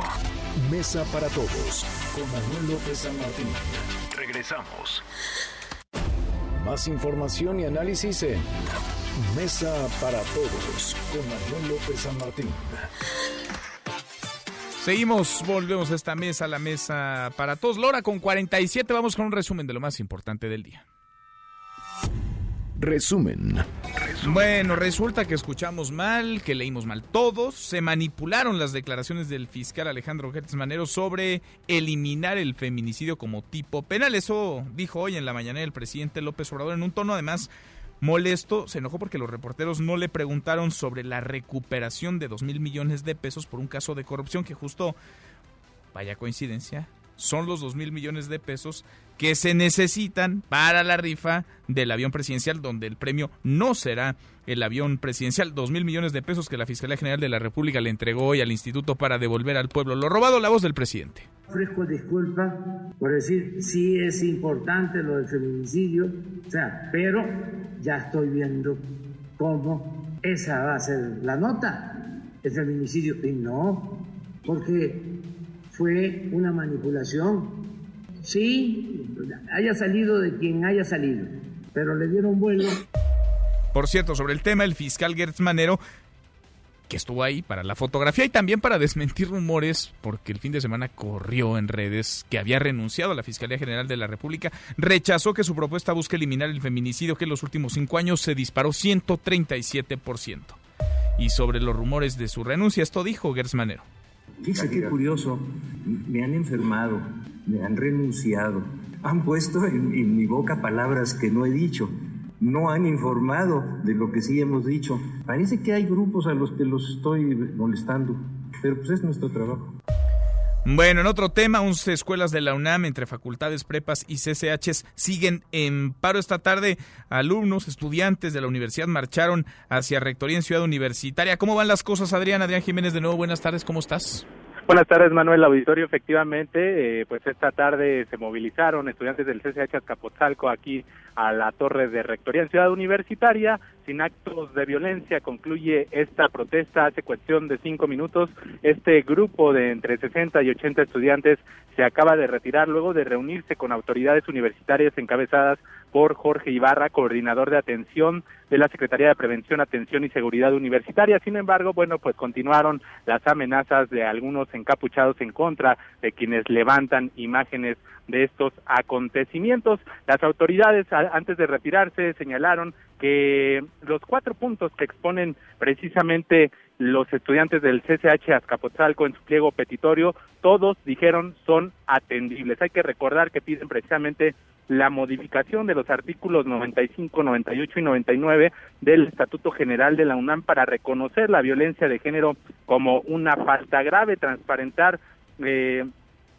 Mesa para todos con Manuel López San Martín. Regresamos. Más información y análisis en Mesa para todos con Manuel López San Martín. Seguimos, volvemos a esta mesa, la mesa para todos. Lora con 47, vamos con un resumen de lo más importante del día. Resumen. Bueno, resulta que escuchamos mal, que leímos mal todos. Se manipularon las declaraciones del fiscal Alejandro Gertz Manero sobre eliminar el feminicidio como tipo penal. Eso dijo hoy en la mañana el presidente López Obrador en un tono además molesto. Se enojó porque los reporteros no le preguntaron sobre la recuperación de dos mil millones de pesos por un caso de corrupción que justo, vaya coincidencia, son los dos mil millones de pesos que se necesitan para la rifa del avión presidencial, donde el premio no será el avión presidencial, dos mil millones de pesos que la Fiscalía General de la República le entregó hoy al instituto para devolver al pueblo lo robado, la voz del presidente. Ofrezco disculpas por decir, sí es importante lo del feminicidio, o sea, pero ya estoy viendo cómo esa va a ser la nota, el feminicidio. Y no, porque fue una manipulación. Sí, haya salido de quien haya salido, pero le dieron vuelo. Por cierto, sobre el tema, el fiscal Gertz Manero que estuvo ahí para la fotografía y también para desmentir rumores, porque el fin de semana corrió en redes que había renunciado a la Fiscalía General de la República, rechazó que su propuesta busque eliminar el feminicidio que en los últimos cinco años se disparó 137%. Y sobre los rumores de su renuncia, esto dijo Gers Manero. Fíjate qué curioso, me han enfermado, me han renunciado, han puesto en mi boca palabras que no he dicho, no han informado de lo que sí hemos dicho. Parece que hay grupos a los que los estoy molestando, pero pues es nuestro trabajo. Bueno, en otro tema, 11 escuelas de la UNAM entre facultades, prepas y CCHs siguen en paro esta tarde. Alumnos, estudiantes de la universidad marcharon hacia Rectoría en Ciudad Universitaria. ¿Cómo van las cosas, Adrián? Adrián Jiménez, de nuevo, buenas tardes, ¿cómo estás? Buenas tardes, Manuel Auditorio. Efectivamente, eh, pues esta tarde se movilizaron estudiantes del CCH Azcapotzalco aquí a la torre de rectoría en Ciudad Universitaria. Sin actos de violencia concluye esta protesta hace cuestión de cinco minutos. Este grupo de entre 60 y 80 estudiantes se acaba de retirar luego de reunirse con autoridades universitarias encabezadas por Jorge Ibarra, coordinador de atención de la Secretaría de Prevención, Atención y Seguridad Universitaria. Sin embargo, bueno, pues continuaron las amenazas de algunos encapuchados en contra de quienes levantan imágenes de estos acontecimientos. Las autoridades, antes de retirarse, señalaron que los cuatro puntos que exponen precisamente los estudiantes del CCH Azcapotzalco en su pliego petitorio, todos dijeron son atendibles. Hay que recordar que piden precisamente la modificación de los artículos 95, 98 y 99 del Estatuto General de la UNAM para reconocer la violencia de género como una falta grave, transparentar eh,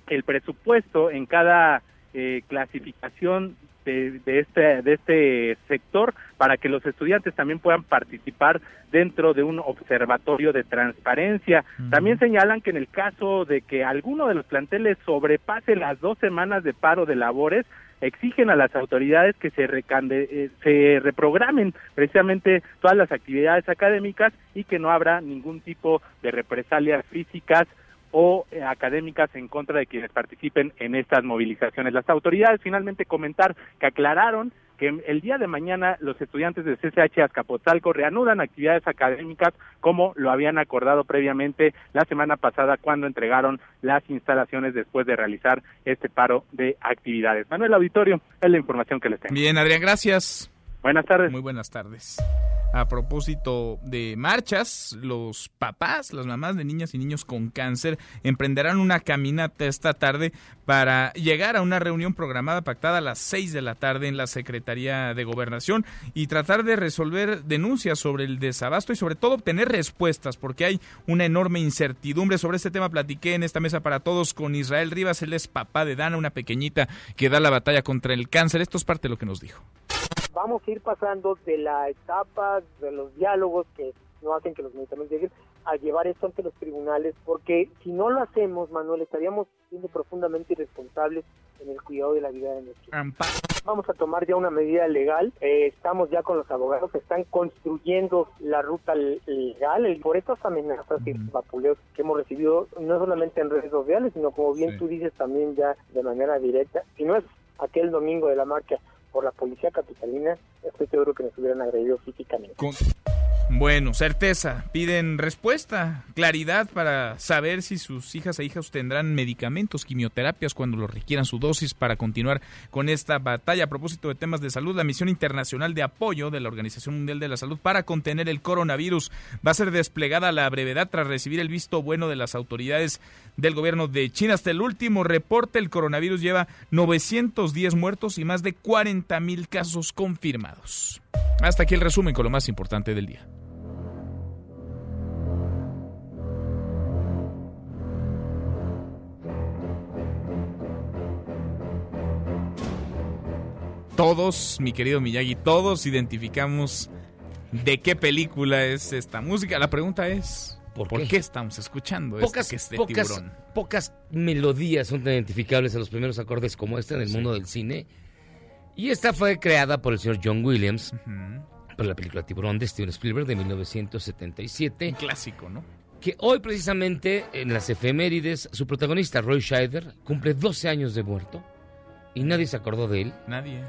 el presupuesto en cada eh, clasificación de, de, este de este sector para que los estudiantes también puedan participar dentro de un observatorio de transparencia. También señalan que en el caso de que alguno de los planteles sobrepase las dos semanas de paro de labores, exigen a las autoridades que se, recande, eh, se reprogramen precisamente todas las actividades académicas y que no habrá ningún tipo de represalias físicas o eh, académicas en contra de quienes participen en estas movilizaciones. Las autoridades finalmente comentar que aclararon que el día de mañana los estudiantes de CCH Azcapotzalco reanudan actividades académicas como lo habían acordado previamente la semana pasada cuando entregaron las instalaciones después de realizar este paro de actividades. Manuel Auditorio, es la información que les tengo. Bien, Adrián, gracias. Buenas tardes. Muy buenas tardes. A propósito de marchas, los papás, las mamás de niñas y niños con cáncer emprenderán una caminata esta tarde para llegar a una reunión programada pactada a las 6 de la tarde en la Secretaría de Gobernación y tratar de resolver denuncias sobre el desabasto y sobre todo obtener respuestas porque hay una enorme incertidumbre sobre este tema. Platiqué en esta mesa para todos con Israel Rivas, él es papá de Dana, una pequeñita que da la batalla contra el cáncer. Esto es parte de lo que nos dijo vamos a ir pasando de la etapa de los diálogos que no hacen que los medicamentos lleguen a llevar esto ante los tribunales, porque si no lo hacemos, Manuel, estaríamos siendo profundamente irresponsables en el cuidado de la vida de nuestros Vamos a tomar ya una medida legal, eh, estamos ya con los abogados, están construyendo la ruta legal, y por estas amenazas y vapuleos que hemos recibido, no solamente en redes sociales, sino como bien tú dices también ya de manera directa, si no es aquel domingo de la marcha por la policía capitalina, estoy seguro que nos hubieran agredido físicamente. Bueno, certeza. Piden respuesta, claridad para saber si sus hijas e hijos tendrán medicamentos, quimioterapias cuando lo requieran su dosis para continuar con esta batalla. A propósito de temas de salud, la misión internacional de apoyo de la Organización Mundial de la Salud para contener el coronavirus va a ser desplegada a la brevedad tras recibir el visto bueno de las autoridades del gobierno de China. Hasta el último reporte, el coronavirus lleva 910 muertos y más de 40 mil casos confirmados. Hasta aquí el resumen con lo más importante del día. Todos, mi querido Miyagi, todos identificamos de qué película es esta música. La pregunta es, ¿por, qué? estamos escuchando pocas, esto que es de pocas, tiburón? pocas melodías son tan identificables en los primeros acordes como esta en el Sí. mundo del cine. Y esta fue creada por el señor John Williams para la película Tiburón de Steven Spielberg de 1977. Un clásico, ¿no? Que hoy precisamente en las efemérides su protagonista Roy Scheider cumple 12 años de muerto y nadie se acordó de él. Nadie.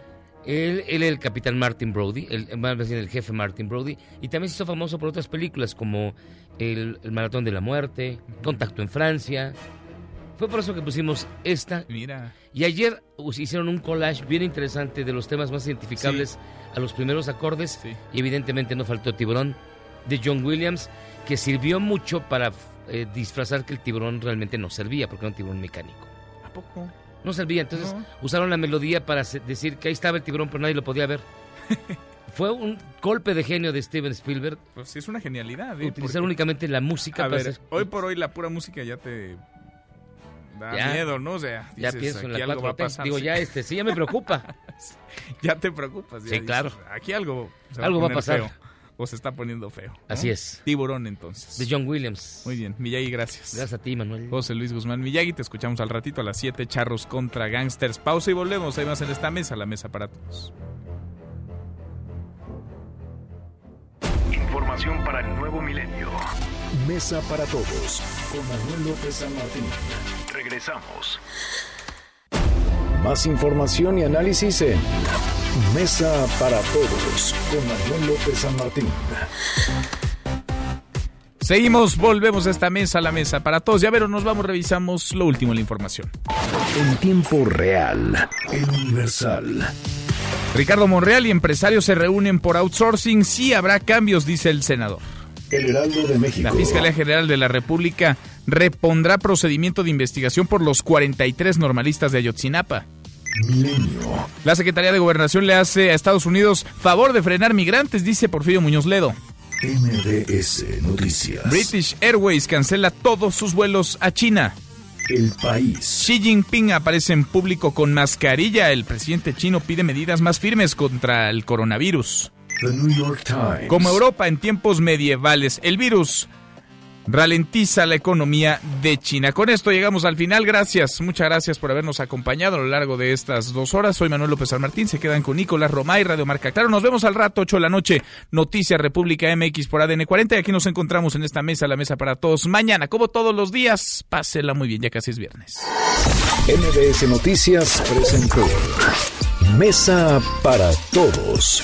Él, él el capitán Martin Brody, el, más bien el jefe Martin Brody, y también se hizo famoso por otras películas como El, el Maratón de la Muerte, Contacto en Francia. Fue por eso que pusimos esta. Mira. Y ayer hicieron un collage bien interesante de los temas más identificables a los primeros acordes. Y evidentemente no faltó Tiburón de John Williams, que sirvió mucho para eh, disfrazar que el tiburón realmente no servía, porque era un tiburón mecánico. ¿A poco? No servía, entonces No. usaron la melodía para decir que ahí estaba el tiburón, pero nadie lo podía ver. *laughs* Fue un golpe de genio de Steven Spielberg. Pues sí, es una genialidad. ¿eh? Utilizar Porque- únicamente la música A para ver, hacer- hoy por hoy la pura música ya te da Ya. miedo, ¿no? O sea, Ya pienso en la algo va a 4T. pasar. Digo, ya este, sí, ya me preocupa. *laughs* ya te preocupas. ya Sí, dices, claro. Aquí algo se Algo va a pasar. feo, o se está poniendo feo. ¿no? Así es. Tiburón, entonces. De John Williams. Muy bien, Miyagi, gracias. Gracias a ti, Manuel. José Luis Guzmán Miyagi, te escuchamos al ratito a las 7, Charros contra Gangsters. Pausa y volvemos. Hay más en esta mesa, la mesa para todos. Información para el nuevo milenio. Mesa para todos con Manuel López San Martín. Regresamos. Más información y análisis en Mesa para todos con Manuel López San Martín. Seguimos, volvemos a esta mesa, la mesa para todos. Ya ver, nos vamos, revisamos lo último en la información. En tiempo real, el Universal. Ricardo Monreal y empresarios se reúnen por outsourcing. Sí habrá cambios, dice el senador. El Heraldo de México. La Fiscalía General de la República repondrá procedimiento de investigación por los 43 normalistas de Ayotzinapa. Milenio. La Secretaría de Gobernación le hace a Estados Unidos favor de frenar migrantes, dice Porfirio Muñoz Ledo. MDS Noticias. British Airways cancela todos sus vuelos a China. El país. Xi Jinping aparece en público con mascarilla. El presidente chino pide medidas más firmes contra el coronavirus. The New York Times. Como Europa en tiempos medievales, el virus ralentiza la economía de China. Con esto llegamos al final. Gracias, muchas gracias por habernos acompañado a lo largo de estas dos horas. Soy Manuel López San Martín. Se quedan con Nicolás Romay, Radio Marca Claro. Nos vemos al rato, 8 de la noche. Noticias República MX por ADN 40. Y aquí nos encontramos en esta mesa, la mesa para todos. Mañana, como todos los días, pásela muy bien, ya casi es viernes. MBS Noticias presentó Mesa para Todos